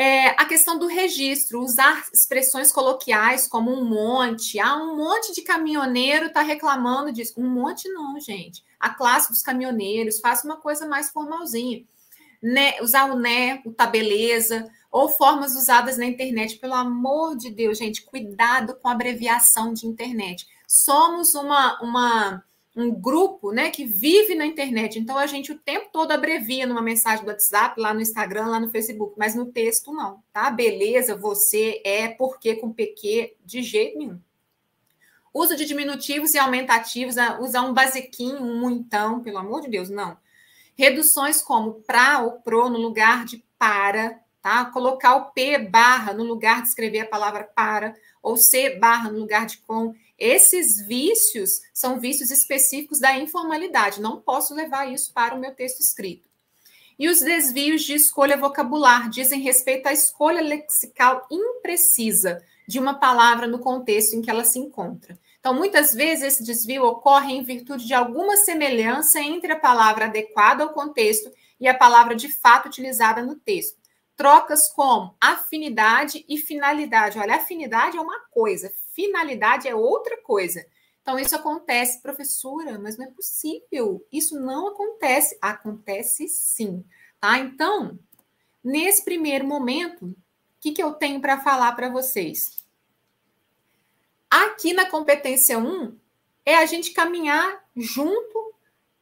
É, a questão do registro, usar expressões coloquiais como um monte. Ah, um monte de caminhoneiro está reclamando disso. Um monte não, gente. A classe dos caminhoneiros, faça uma coisa mais formalzinha. Né, usar o né, o tá beleza, ou formas usadas na internet. Pelo amor de Deus, gente, cuidado com abreviação de internet. Somos uma, uma um grupo né, que vive na internet. Então, a gente o tempo todo abrevia numa mensagem do WhatsApp, lá no Instagram, lá no Facebook, mas no texto não, tá? Beleza, você é, porque com PQ, de jeito nenhum. Uso de diminutivos e aumentativos, usar um basiquinho, um muitão, pelo amor de Deus, não. Reduções como pra ou pro no lugar de para, tá? Colocar o P barra no lugar de escrever a palavra para, ou C barra no lugar de com esses vícios são vícios específicos da informalidade, não posso levar isso para o meu texto escrito. E os desvios de escolha vocabular dizem respeito à escolha lexical imprecisa de uma palavra no contexto em que ela se encontra. Então, muitas vezes esse desvio ocorre em virtude de alguma semelhança entre a palavra adequada ao contexto e a palavra de fato utilizada no texto. Trocas como afinidade e finalidade. Olha, afinidade é uma coisa, finalidade é outra coisa. Então, isso acontece, professora, mas não é possível. Isso não acontece. Acontece sim. Tá? Então, nesse primeiro momento, o que, que eu tenho para falar para vocês? Aqui na competência 1, é a gente caminhar junto,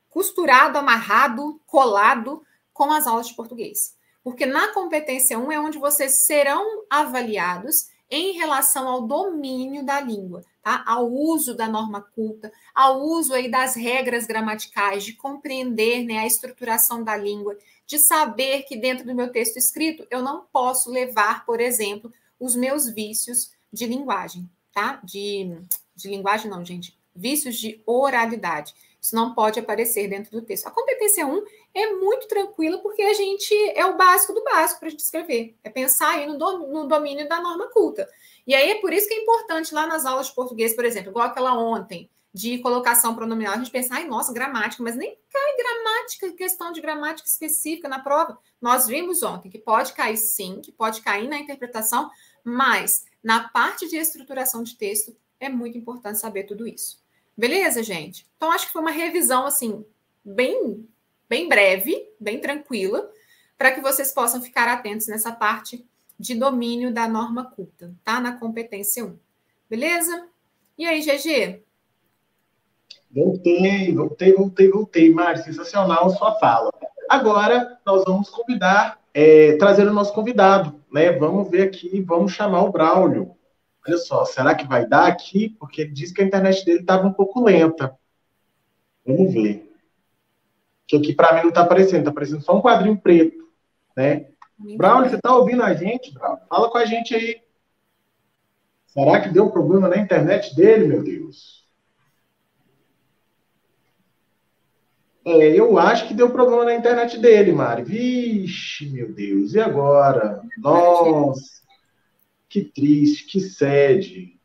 costurado, amarrado, colado com as aulas de português. Porque na competência 1 é onde vocês serão avaliados em relação ao domínio da língua, tá? Ao uso da norma culta, ao uso aí das regras gramaticais, de compreender né, a estruturação da língua, de saber que dentro do meu texto escrito eu não posso levar, por exemplo, os meus vícios de linguagem, tá? De, de linguagem não, gente, vícios de oralidade. Isso não pode aparecer dentro do texto. A competência 1 é muito tranquila porque a gente é o básico do básico para a gente escrever. É pensar aí no, do, no domínio da norma culta. E aí é por isso que é importante lá nas aulas de português, por exemplo, igual aquela ontem, de colocação pronominal, a gente pensa, ai, nossa, gramática, mas nem cai gramática, questão de gramática específica na prova. Nós vimos ontem que pode cair sim, que pode cair na interpretação, mas na parte de estruturação de texto é muito importante saber tudo isso. Beleza, gente? Então, acho que foi uma revisão, assim, bem, bem breve, bem tranquila, para que vocês possam ficar atentos nessa parte de domínio da norma culta, tá? Na competência 1. Beleza? E aí, GG? Voltei, voltei, voltei, voltei. Mari, sensacional sua fala. Agora, nós vamos convidar, é, trazer o nosso convidado, né? Vamos ver aqui, vamos chamar o Braulio. Olha só, será que vai dar aqui? Porque ele disse que a internet dele estava um pouco lenta. Vamos ver. Que aqui para mim não está aparecendo, está aparecendo só um quadrinho preto, né? Brown, você está ouvindo a gente? Fala com a gente aí. Será que deu problema na internet dele, meu Deus? É, eu acho que deu problema na internet dele, Mari. Vixe, meu Deus, e agora? Nossa. Que triste, que sede.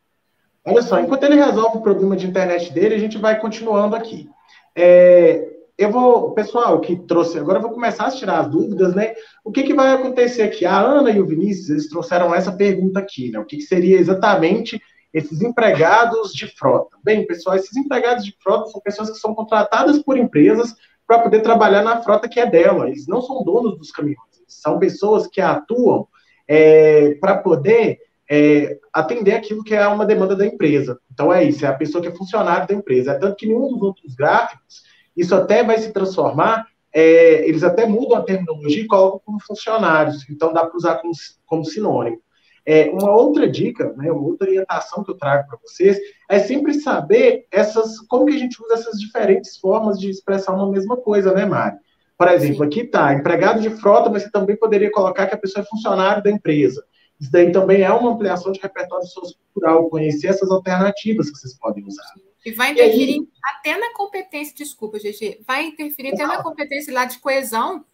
Olha só, enquanto ele resolve o problema de internet dele, a gente vai continuando aqui. É, eu vou, pessoal, que trouxe, agora eu vou começar a tirar as dúvidas, né? O que, que vai acontecer aqui? A Ana e o Vinícius, eles trouxeram essa pergunta aqui, né? O que, que seria exatamente esses empregados de frota? Bem, pessoal, esses empregados de frota são pessoas que são contratadas por empresas para poder trabalhar na frota que é dela. Eles não são donos dos caminhões, são pessoas que atuam é, para poder é, atender aquilo que é uma demanda da empresa. Então é isso, é a pessoa que é funcionário da empresa. É tanto que nenhum dos outros gráficos, isso até vai se transformar, é, eles até mudam a terminologia e colocam como funcionários, então dá para usar como, como sinônimo. É, uma outra dica, né, uma outra orientação que eu trago para vocês é sempre saber essas, como que a gente usa essas diferentes formas de expressar uma mesma coisa, né, Mari? Por exemplo, Sim. aqui está empregado de frota, mas você também poderia colocar que a pessoa é funcionário da empresa. Isso daí também é uma ampliação de repertório sociocultural, conhecer essas alternativas que vocês podem usar. E vai interferir e aí... até na competência, desculpa, GG, vai interferir até na competência lá de coesão,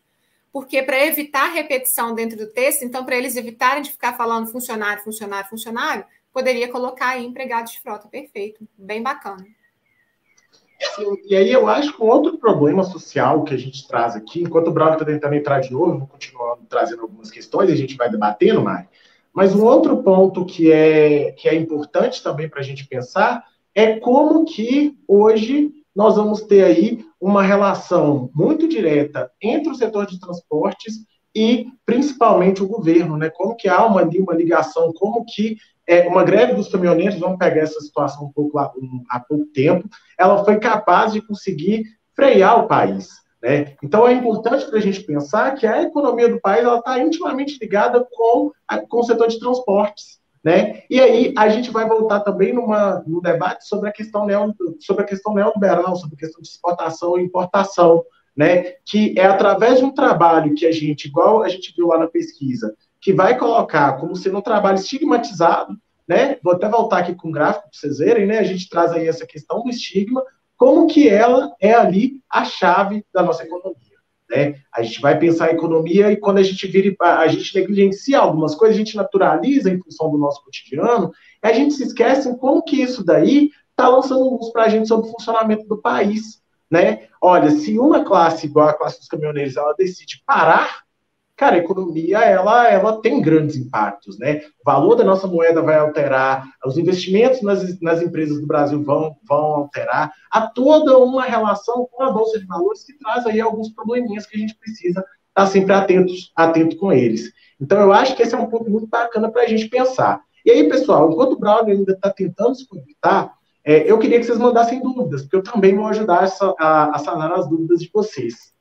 porque para evitar repetição dentro do texto, então, para eles evitarem de ficar falando funcionário, funcionário, funcionário, poderia colocar aí empregado de frota. Perfeito, bem bacana. E aí eu acho que um outro problema social que a gente traz aqui, enquanto o Brown está tentando entrar de novo, vou continuar trazendo algumas questões a gente vai debatendo, Mari. Mas um outro ponto que é, que é importante também para a gente pensar é como que hoje nós vamos ter aí uma relação muito direta entre o setor de transportes e principalmente o governo, né? Como que há uma, uma ligação, como que é, uma greve dos caminhoneiros, vamos pegar essa situação um pouco lá, um, há pouco tempo, ela foi capaz de conseguir frear o país. Né? Então é importante para a gente pensar que a economia do país está intimamente ligada com, a, com o setor de transportes. Né? E aí a gente vai voltar também numa, no debate sobre a questão neo, sobre a questão neoliberal, sobre a questão de exportação e importação, né? Que é através de um trabalho que a gente, igual a gente viu lá na pesquisa, que vai colocar como sendo um trabalho estigmatizado, né? Vou até voltar aqui com um gráfico para vocês verem, né? A gente traz aí essa questão do estigma, como que ela é ali a chave da nossa economia. Né? A gente vai pensar a economia e quando a gente vira, a gente negligencia algumas coisas, a gente naturaliza em função do nosso cotidiano, e a gente se esquece como que isso daí está lançando luz para a gente sobre o funcionamento do país. Né? Olha, se uma classe igual a classe dos caminhoneiros ela decide parar cara, a economia ela, ela tem grandes impactos, né? O valor da nossa moeda vai alterar, os investimentos nas, nas empresas do Brasil vão, vão alterar, há toda uma relação com a Bolsa de Valores que traz aí alguns probleminhas que a gente precisa estar sempre atentos, atento com eles. Então, eu acho que esse é um ponto muito bacana para a gente pensar. E aí, pessoal, enquanto o Brown ainda está tentando se conectar, é, eu queria que vocês mandassem dúvidas, porque eu também vou ajudar a, a sanar as dúvidas de vocês.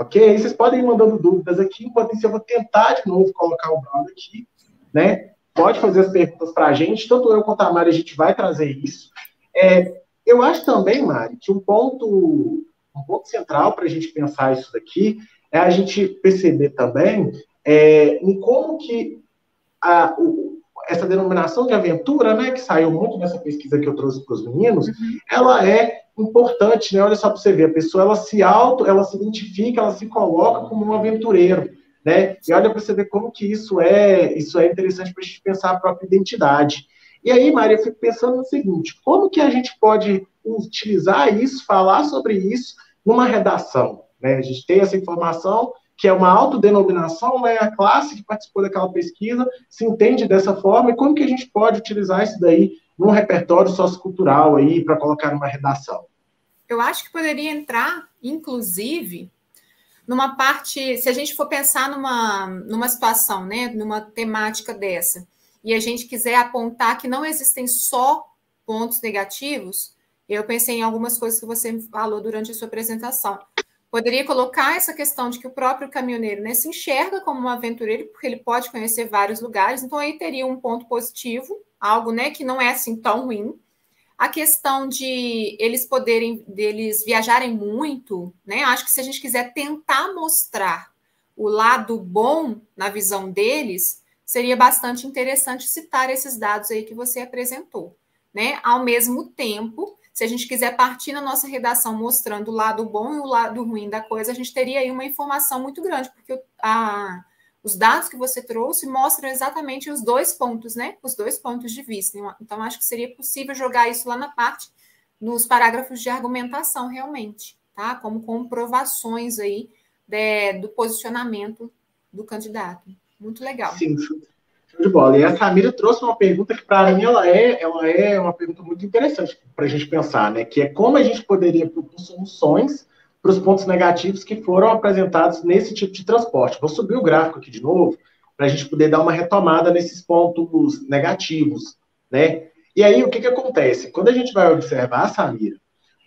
Ok? Vocês podem ir mandando dúvidas aqui, enquanto isso eu vou tentar de novo colocar o Bruno aqui, né? Pode fazer as perguntas para a gente, tanto eu quanto a Mari, a gente vai trazer isso. É, eu acho também, Mari, que um ponto, um ponto central para a gente pensar isso daqui é a gente perceber também é, em como que a, o, essa denominação de aventura, né, que saiu muito nessa pesquisa que eu trouxe para os meninos, uhum. ela é importante, né? Olha só para você ver, a pessoa ela se auto, ela se identifica, ela se coloca como um aventureiro, né? E olha para você ver como que isso é, isso é interessante para a gente pensar a própria identidade. E aí, Maria, eu fico pensando no seguinte: como que a gente pode utilizar isso, falar sobre isso numa redação? Né? A gente tem essa informação que é uma autodenominação, né? A classe que participou daquela pesquisa se entende dessa forma, e como que a gente pode utilizar isso daí num repertório sociocultural aí para colocar numa redação? Eu acho que poderia entrar, inclusive, numa parte, se a gente for pensar numa, numa situação, né, numa temática dessa, e a gente quiser apontar que não existem só pontos negativos, eu pensei em algumas coisas que você falou durante a sua apresentação. Poderia colocar essa questão de que o próprio caminhoneiro né, se enxerga como um aventureiro, porque ele pode conhecer vários lugares, então aí teria um ponto positivo, algo né, que não é assim tão ruim. A questão de eles poderem, deles viajarem muito, né? Acho que se a gente quiser tentar mostrar o lado bom na visão deles, seria bastante interessante citar esses dados aí que você apresentou, né? Ao mesmo tempo, se a gente quiser partir na nossa redação mostrando o lado bom e o lado ruim da coisa, a gente teria aí uma informação muito grande, porque a, os dados que você trouxe mostram exatamente os dois pontos, né? Os dois pontos de vista. Então, acho que seria possível jogar isso lá na parte, nos parágrafos de argumentação, realmente, tá? Como comprovações aí de, do posicionamento do candidato. Muito legal. Sim, show de bola. E a Samira trouxe uma pergunta que, para mim, ela é, ela é uma pergunta muito interessante para a gente pensar, né? Que é como a gente poderia propor soluções para os pontos negativos que foram apresentados nesse tipo de transporte. Vou subir o gráfico aqui de novo, para a gente poder dar uma retomada nesses pontos negativos, né? E aí, o que, que acontece? Quando a gente vai observar, Samira,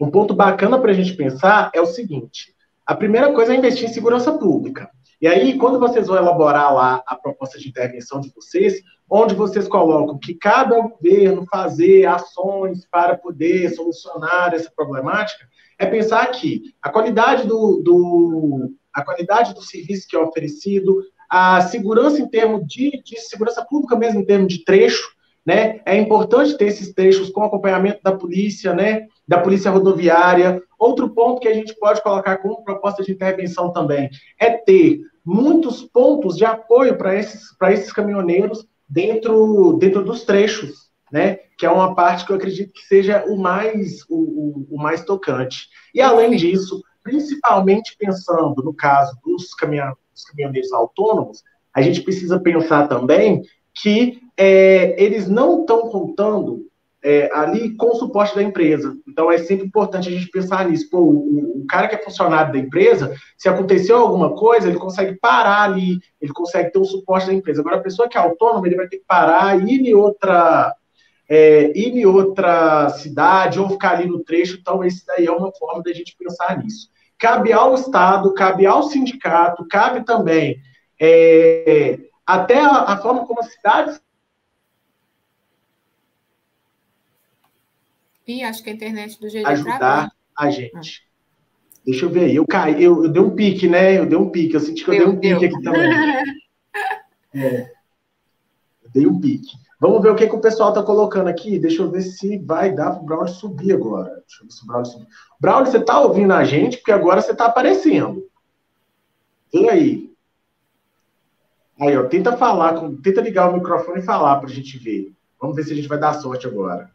um ponto bacana para a gente pensar é o seguinte: a primeira coisa é investir em segurança pública. E aí, quando vocês vão elaborar lá a proposta de intervenção de vocês, onde vocês colocam que cada governo fazer ações para poder solucionar essa problemática, é pensar que a qualidade do, do, a qualidade do serviço que é oferecido, a segurança em termos de, de segurança pública mesmo, em termos de trecho, né? É importante ter esses trechos com acompanhamento da polícia, né? Da polícia rodoviária. Outro ponto que a gente pode colocar como proposta de intervenção também é ter muitos pontos de apoio para esses, esses caminhoneiros dentro, dentro dos trechos, né? Que é uma parte que eu acredito que seja o mais, o, o, o mais tocante. E além disso, principalmente pensando no caso dos, caminhoneiros, dos caminhoneiros autônomos, a gente precisa pensar também que é, eles não estão contando é, ali com o suporte da empresa. Então é sempre importante a gente pensar nisso. Pô, o, o, cara que é funcionário da empresa, se aconteceu alguma coisa, ele consegue parar ali, ele consegue ter o suporte da empresa. Agora, a pessoa que é autônoma, ele vai ter que parar, ir em outra. É, ir em outra cidade ou ficar ali no trecho, então esse daí é uma forma da gente pensar nisso. Cabe ao Estado, cabe ao sindicato, cabe também é, até a, a forma como as cidades Ih, acho que a internet do GG ajudar a gente. Deixa eu ver aí. Eu caí, eu, eu dei um pique, né? Eu dei um pique. Eu senti que eu dei um pique aqui também. é. Eu dei um pique. Vamos ver o que, que o pessoal está colocando aqui. Deixa eu ver se vai dar para o Braulio subir agora. Deixa eu ver se o Braulio subir. Braulio, você está ouvindo a gente? Porque agora você está aparecendo. Vem aí. Aí, ó, tenta falar, tenta ligar o microfone e falar para a gente ver. Vamos ver se a gente vai dar sorte agora.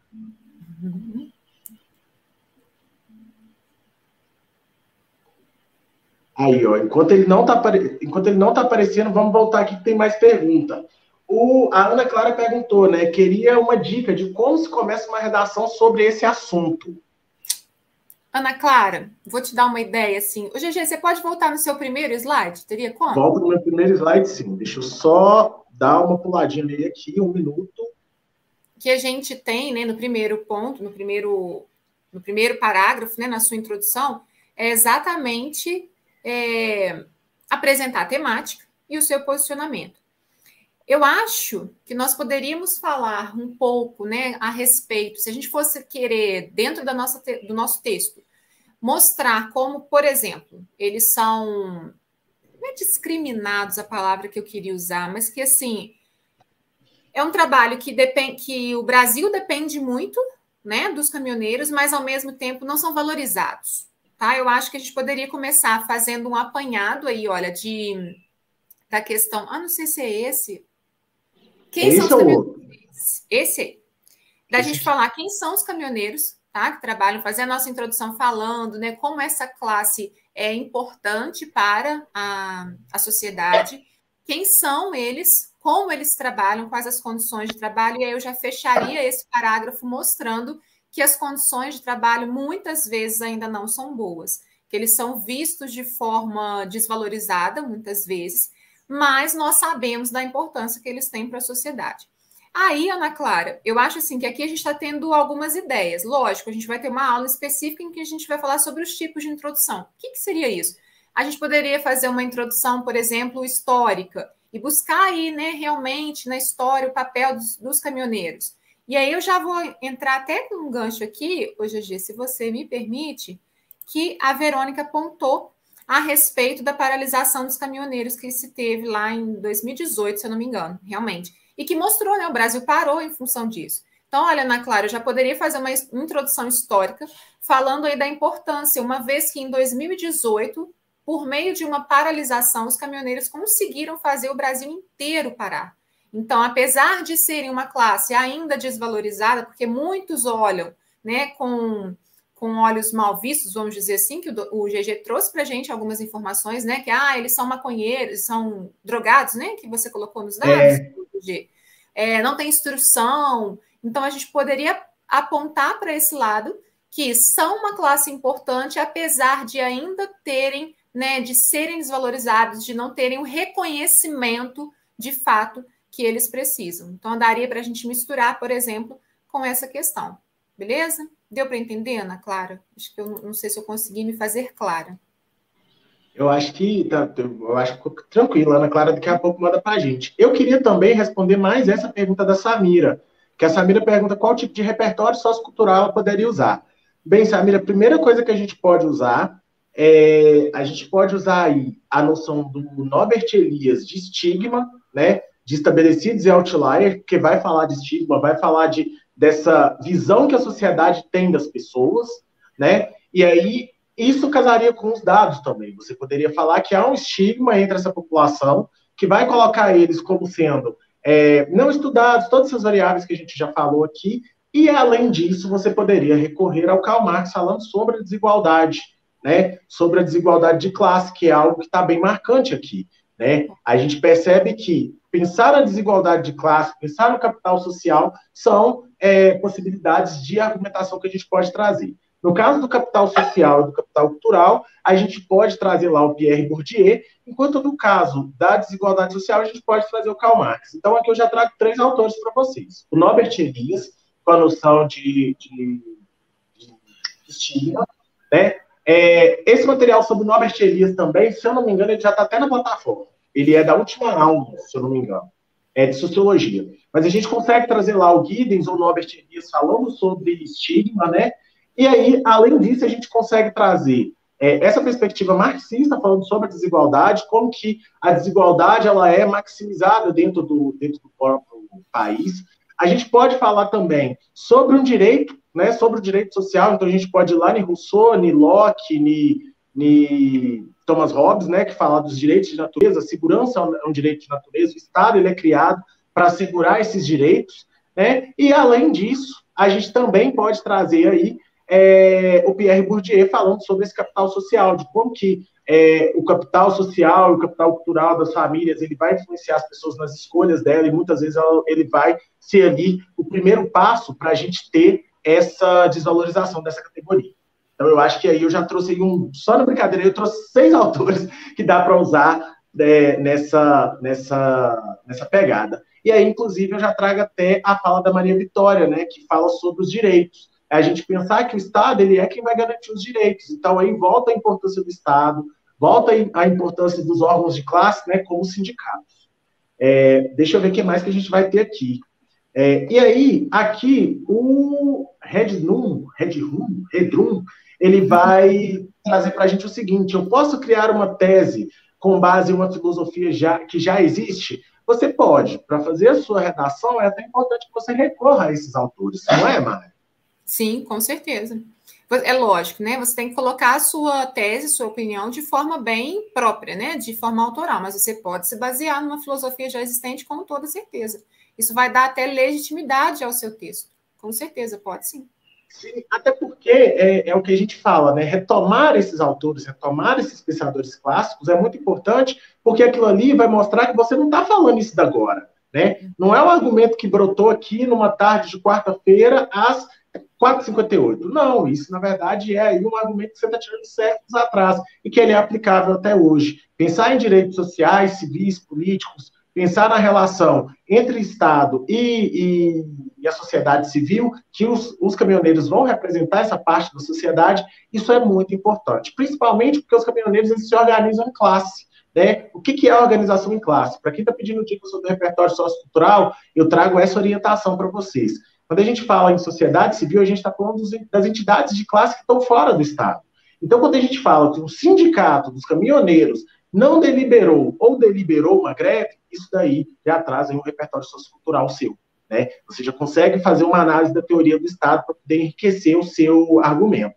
Aí, ó, enquanto ele não está enquanto ele não tá aparecendo, vamos voltar aqui que tem mais pergunta. O, a Ana Clara perguntou, né? Queria uma dica de como se começa uma redação sobre esse assunto. Ana Clara, vou te dar uma ideia assim. O GG, você pode voltar no seu primeiro slide? Teria como? Volto no meu primeiro slide, sim. Deixa eu só dar uma puladinha nele aqui, um minuto. Que a gente tem, né, no primeiro ponto, no primeiro, no primeiro parágrafo, né, na sua introdução, é exatamente é, apresentar a temática e o seu posicionamento. Eu acho que nós poderíamos falar um pouco né, a respeito, se a gente fosse querer, dentro da nossa, do nosso texto, mostrar como, por exemplo, eles são. Não é discriminados a palavra que eu queria usar, mas que assim. É um trabalho que depende, que o Brasil depende muito né, dos caminhoneiros, mas ao mesmo tempo não são valorizados tá? Eu acho que a gente poderia começar fazendo um apanhado aí, olha, de da questão. Ah, não sei se é esse. Quem esse são os caminhoneiros? Esse aí. Da esse. gente falar quem são os caminhoneiros, tá? Que trabalham, fazer a nossa introdução falando, né? Como essa classe é importante para a, a sociedade, quem são eles, como eles trabalham, quais as condições de trabalho, e aí eu já fecharia esse parágrafo mostrando que as condições de trabalho muitas vezes ainda não são boas, que eles são vistos de forma desvalorizada muitas vezes, mas nós sabemos da importância que eles têm para a sociedade. Aí, Ana Clara, eu acho assim que aqui a gente está tendo algumas ideias. Lógico, a gente vai ter uma aula específica em que a gente vai falar sobre os tipos de introdução. O que, que seria isso? A gente poderia fazer uma introdução, por exemplo, histórica, e buscar aí, né, realmente na história o papel dos, dos caminhoneiros. E aí eu já vou entrar até com um gancho aqui, hoje, se você me permite, que a Verônica apontou a respeito da paralisação dos caminhoneiros que se teve lá em 2018, se eu não me engano, realmente. E que mostrou, né? O Brasil parou em função disso. Então, olha, Ana Clara, eu já poderia fazer uma introdução histórica falando aí da importância, uma vez que em 2018, por meio de uma paralisação, os caminhoneiros conseguiram fazer o Brasil inteiro parar. Então, apesar de serem uma classe ainda desvalorizada, porque muitos olham né, com, com olhos mal vistos, vamos dizer assim, que o, o GG trouxe para a gente algumas informações, né? Que ah, eles são maconheiros, são drogados, né? Que você colocou nos dados, é. GG. É, não tem instrução. Então, a gente poderia apontar para esse lado que são uma classe importante, apesar de ainda terem, né, de serem desvalorizados, de não terem o reconhecimento de fato que eles precisam. Então, daria para a gente misturar, por exemplo, com essa questão. Beleza? Deu para entender, Ana Clara? Acho que eu não sei se eu consegui me fazer clara. Eu acho que tá, eu acho tranquilo, Ana Clara daqui a pouco manda para a gente. Eu queria também responder mais essa pergunta da Samira, que a Samira pergunta qual tipo de repertório sociocultural ela poderia usar. Bem, Samira, a primeira coisa que a gente pode usar é a gente pode usar aí a noção do Norbert Elias de estigma, né? de estabelecidos e outlier, que vai falar de estigma, vai falar de, dessa visão que a sociedade tem das pessoas, né? E aí isso casaria com os dados também. Você poderia falar que há um estigma entre essa população que vai colocar eles como sendo é, não estudados, todas essas variáveis que a gente já falou aqui, e além disso, você poderia recorrer ao Karl Marx falando sobre a desigualdade, né? Sobre a desigualdade de classe, que é algo que está bem marcante aqui. Né? A gente percebe que pensar na desigualdade de classe, pensar no capital social, são é, possibilidades de argumentação que a gente pode trazer. No caso do capital social e do capital cultural, a gente pode trazer lá o Pierre Bourdieu, enquanto no caso da desigualdade social, a gente pode trazer o Karl Marx. Então, aqui eu já trago três autores para vocês. O Norbert Elias, com a noção de, de, de estigma, né? É, esse material sobre o Norbert Elias também, se eu não me engano, ele já está até na plataforma. Ele é da última aula, se eu não me engano. É de sociologia. Mas a gente consegue trazer lá o Giddens ou o Norbert Elias falando sobre estigma, né? E aí, além disso, a gente consegue trazer é, essa perspectiva marxista falando sobre a desigualdade, como que a desigualdade ela é maximizada dentro do, dentro do próprio país. A gente pode falar também sobre um direito né, sobre o direito social, então a gente pode ir lá em Rousseau, em Locke, em Thomas Hobbes, né, que fala dos direitos de natureza, a segurança é um direito de natureza, o Estado ele é criado para assegurar esses direitos, né, e além disso, a gente também pode trazer aí é, o Pierre Bourdieu falando sobre esse capital social, de como que é, o capital social, o capital cultural das famílias, ele vai influenciar as pessoas nas escolhas dela e muitas vezes ele vai ser ali o primeiro passo para a gente ter essa desvalorização dessa categoria. Então, eu acho que aí eu já trouxe um, só na brincadeira, eu trouxe seis autores que dá para usar né, nessa, nessa, nessa pegada. E aí, inclusive, eu já trago até a fala da Maria Vitória, né, que fala sobre os direitos. É a gente pensar que o Estado ele é quem vai garantir os direitos. Então, aí volta a importância do Estado, volta a importância dos órgãos de classe, né, como sindicatos. É, deixa eu ver o que mais que a gente vai ter aqui. É, e aí, aqui, o Redrum, Redrum, Redrum, ele vai trazer para a gente o seguinte: eu posso criar uma tese com base em uma filosofia já, que já existe? Você pode. Para fazer a sua redação, é até importante que você recorra a esses autores, não é, Mara? Sim, com certeza. É lógico, né? Você tem que colocar a sua tese, sua opinião de forma bem própria, né? De forma autoral, mas você pode se basear numa filosofia já existente com toda certeza. Isso vai dar até legitimidade ao seu texto. Com certeza, pode sim. Sim, até porque é, é, o que a gente fala, né? Retomar esses autores, retomar esses pensadores clássicos é muito importante, porque aquilo ali vai mostrar que você não está falando isso da agora, né? Não é um argumento que brotou aqui numa tarde de quarta-feira às 4,58. Não, isso na verdade é um argumento que você está tirando séculos atrás e que ele é aplicável até hoje. Pensar em direitos sociais, civis, políticos, pensar na relação entre Estado e, e, e a sociedade civil, que os, os, caminhoneiros vão representar essa parte da sociedade, isso é muito importante, principalmente porque os caminhoneiros eles se organizam em classe. Né? O que, que é organização em classe? Para quem está pedindo dica sobre o repertório sociocultural, eu trago essa orientação para vocês. Quando a gente fala em sociedade civil, a gente está falando das entidades de classe que estão fora do Estado. Então, quando a gente fala que o sindicato dos caminhoneiros não deliberou ou deliberou uma greve, isso daí já traz um repertório sociocultural seu. Né? Você já consegue fazer uma análise da teoria do Estado para poder enriquecer o seu argumento.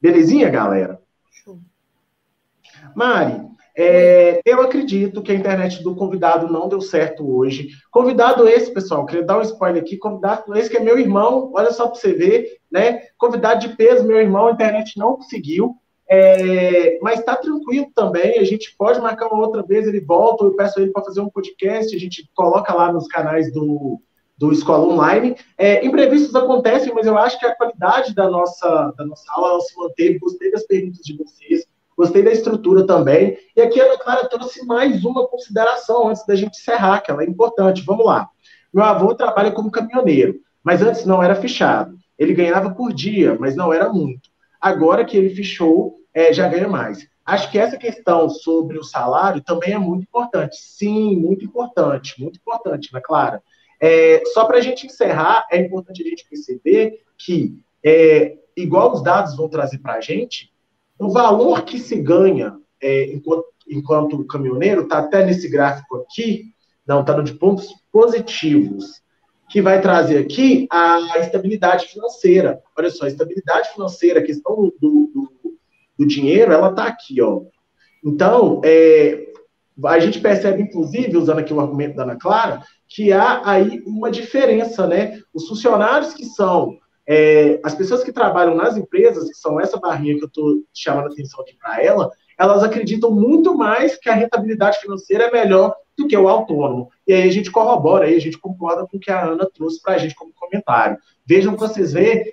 Belezinha, galera? Mari, é, eu acredito que a internet do convidado não deu certo hoje. Convidado esse, pessoal, queria dar um spoiler aqui. Convidado esse que é meu irmão, olha só para você ver, né? Convidado de peso, meu irmão, a internet não conseguiu. É, mas está tranquilo também, a gente pode marcar uma outra vez, ele volta, eu peço ele para fazer um podcast, a gente coloca lá nos canais do, do Escola Online. É, imprevistos acontecem, mas eu acho que a qualidade da nossa, da nossa aula se manteve, gostei das perguntas de vocês, gostei da estrutura também. E aqui a Ana Clara trouxe mais uma consideração antes da gente encerrar, que ela é importante. Vamos lá. Meu avô trabalha como caminhoneiro, mas antes não era fichado. Ele ganhava por dia, mas não era muito. Agora que ele fichou, é, já ganha mais. Acho que essa questão sobre o salário também é muito importante. Sim, muito importante, muito importante, né, Clara? É, só para a gente encerrar, é importante a gente perceber que, é, igual os dados vão trazer para a gente, o valor que se ganha é, enquanto, enquanto caminhoneiro, está até nesse gráfico aqui, Não, está no de pontos positivos, que vai trazer aqui a estabilidade financeira. Olha só, a estabilidade financeira, a questão do, do, do dinheiro, ela está aqui, ó. Então, é, a gente percebe, inclusive, usando aqui o argumento da Ana Clara, que há aí uma diferença, né? Os funcionários que são é, as pessoas que trabalham nas empresas, que são essa barrinha que eu estou chamando a atenção aqui para ela, elas acreditam muito mais que a rentabilidade financeira é melhor do que o autônomo. E aí a gente corrobora, aí a gente concorda com o que a Ana trouxe para a gente como comentário. Vejam para vocês verem,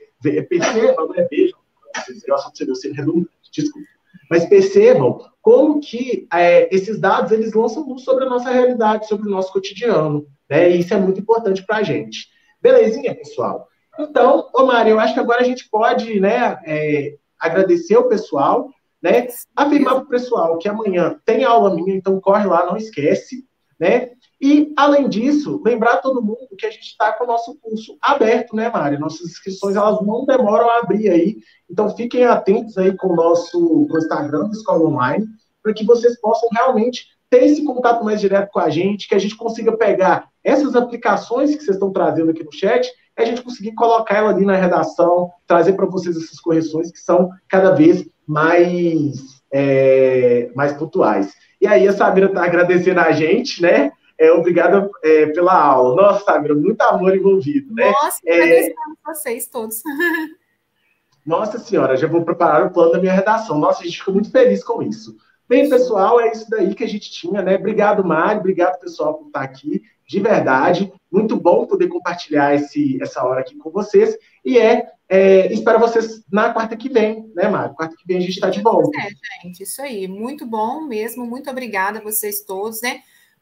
percebam, não é vejam, vocês verem, só para ser redundante, desculpa. Mas percebam como que é, esses dados eles lançam luz sobre a nossa realidade, sobre o nosso cotidiano. Né? E isso é muito importante para a gente. Belezinha, pessoal? Então, ô Mari, eu acho que agora a gente pode né, é, agradecer o pessoal, né? Afirmar para o pessoal que amanhã tem aula minha, então corre lá, não esquece, né? E, além disso, lembrar todo mundo que a gente está com o nosso curso aberto, né, Mari? Nossas inscrições, elas não demoram a abrir aí. Então, fiquem atentos aí com o nosso com o Instagram do Escola Online, para que vocês possam realmente ter esse contato mais direto com a gente, que a gente consiga pegar essas aplicações que vocês estão trazendo aqui no chat, e a gente conseguir colocar ela ali na redação, trazer para vocês essas correções que são cada vez mais, é, mais pontuais. E aí a Samira está agradecendo a gente, né? É, obrigada é, pela aula. Nossa, Samira, muito amor envolvido, né? Nossa, é, vocês todos. Nossa senhora, já vou preparar o plano da minha redação. Nossa, a gente fica muito feliz com isso. Bem, pessoal, é isso daí que a gente tinha, né? Obrigado, Mário, obrigado, pessoal, por estar aqui, de verdade. Muito bom poder compartilhar esse, essa hora aqui com vocês. E é, é espero vocês na quarta que vem, né, Mário? Quarta que vem a gente está de volta. É, gente, isso aí. Muito bom mesmo. Muito obrigada a vocês todos, né?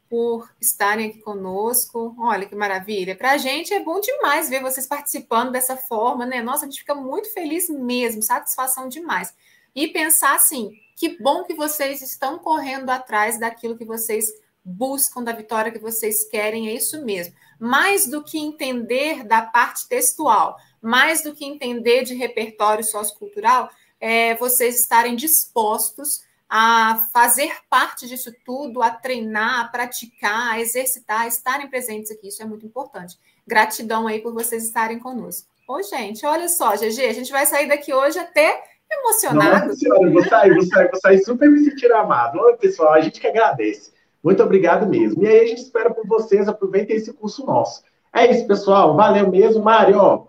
Por estarem aqui conosco. Olha que maravilha. Para a gente é bom demais ver vocês participando dessa forma, né? Nossa, a gente fica muito feliz mesmo, satisfação demais. E pensar assim, que bom que vocês estão correndo atrás daquilo que vocês buscam, da vitória que vocês querem, é isso mesmo. Mais do que entender da parte textual, mais do que entender de repertório sociocultural, é vocês estarem dispostos a fazer parte disso tudo, a treinar, a praticar, a exercitar, a estarem presentes aqui. Isso é muito importante. Gratidão aí por vocês estarem conosco. Ô, gente, olha só, GG, a gente vai sair daqui hoje até emocionado. Nossa senhora, vou sair, vou sair, vou sair super me sentir amado. Oi, pessoal, a gente que agradece. Muito obrigado mesmo. E aí a gente espera por vocês, aproveitem esse curso nosso. É isso, pessoal. Valeu mesmo, Mário.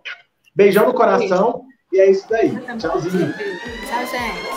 Beijão no coração. E é isso daí. Tchauzinho. Tchau, gente.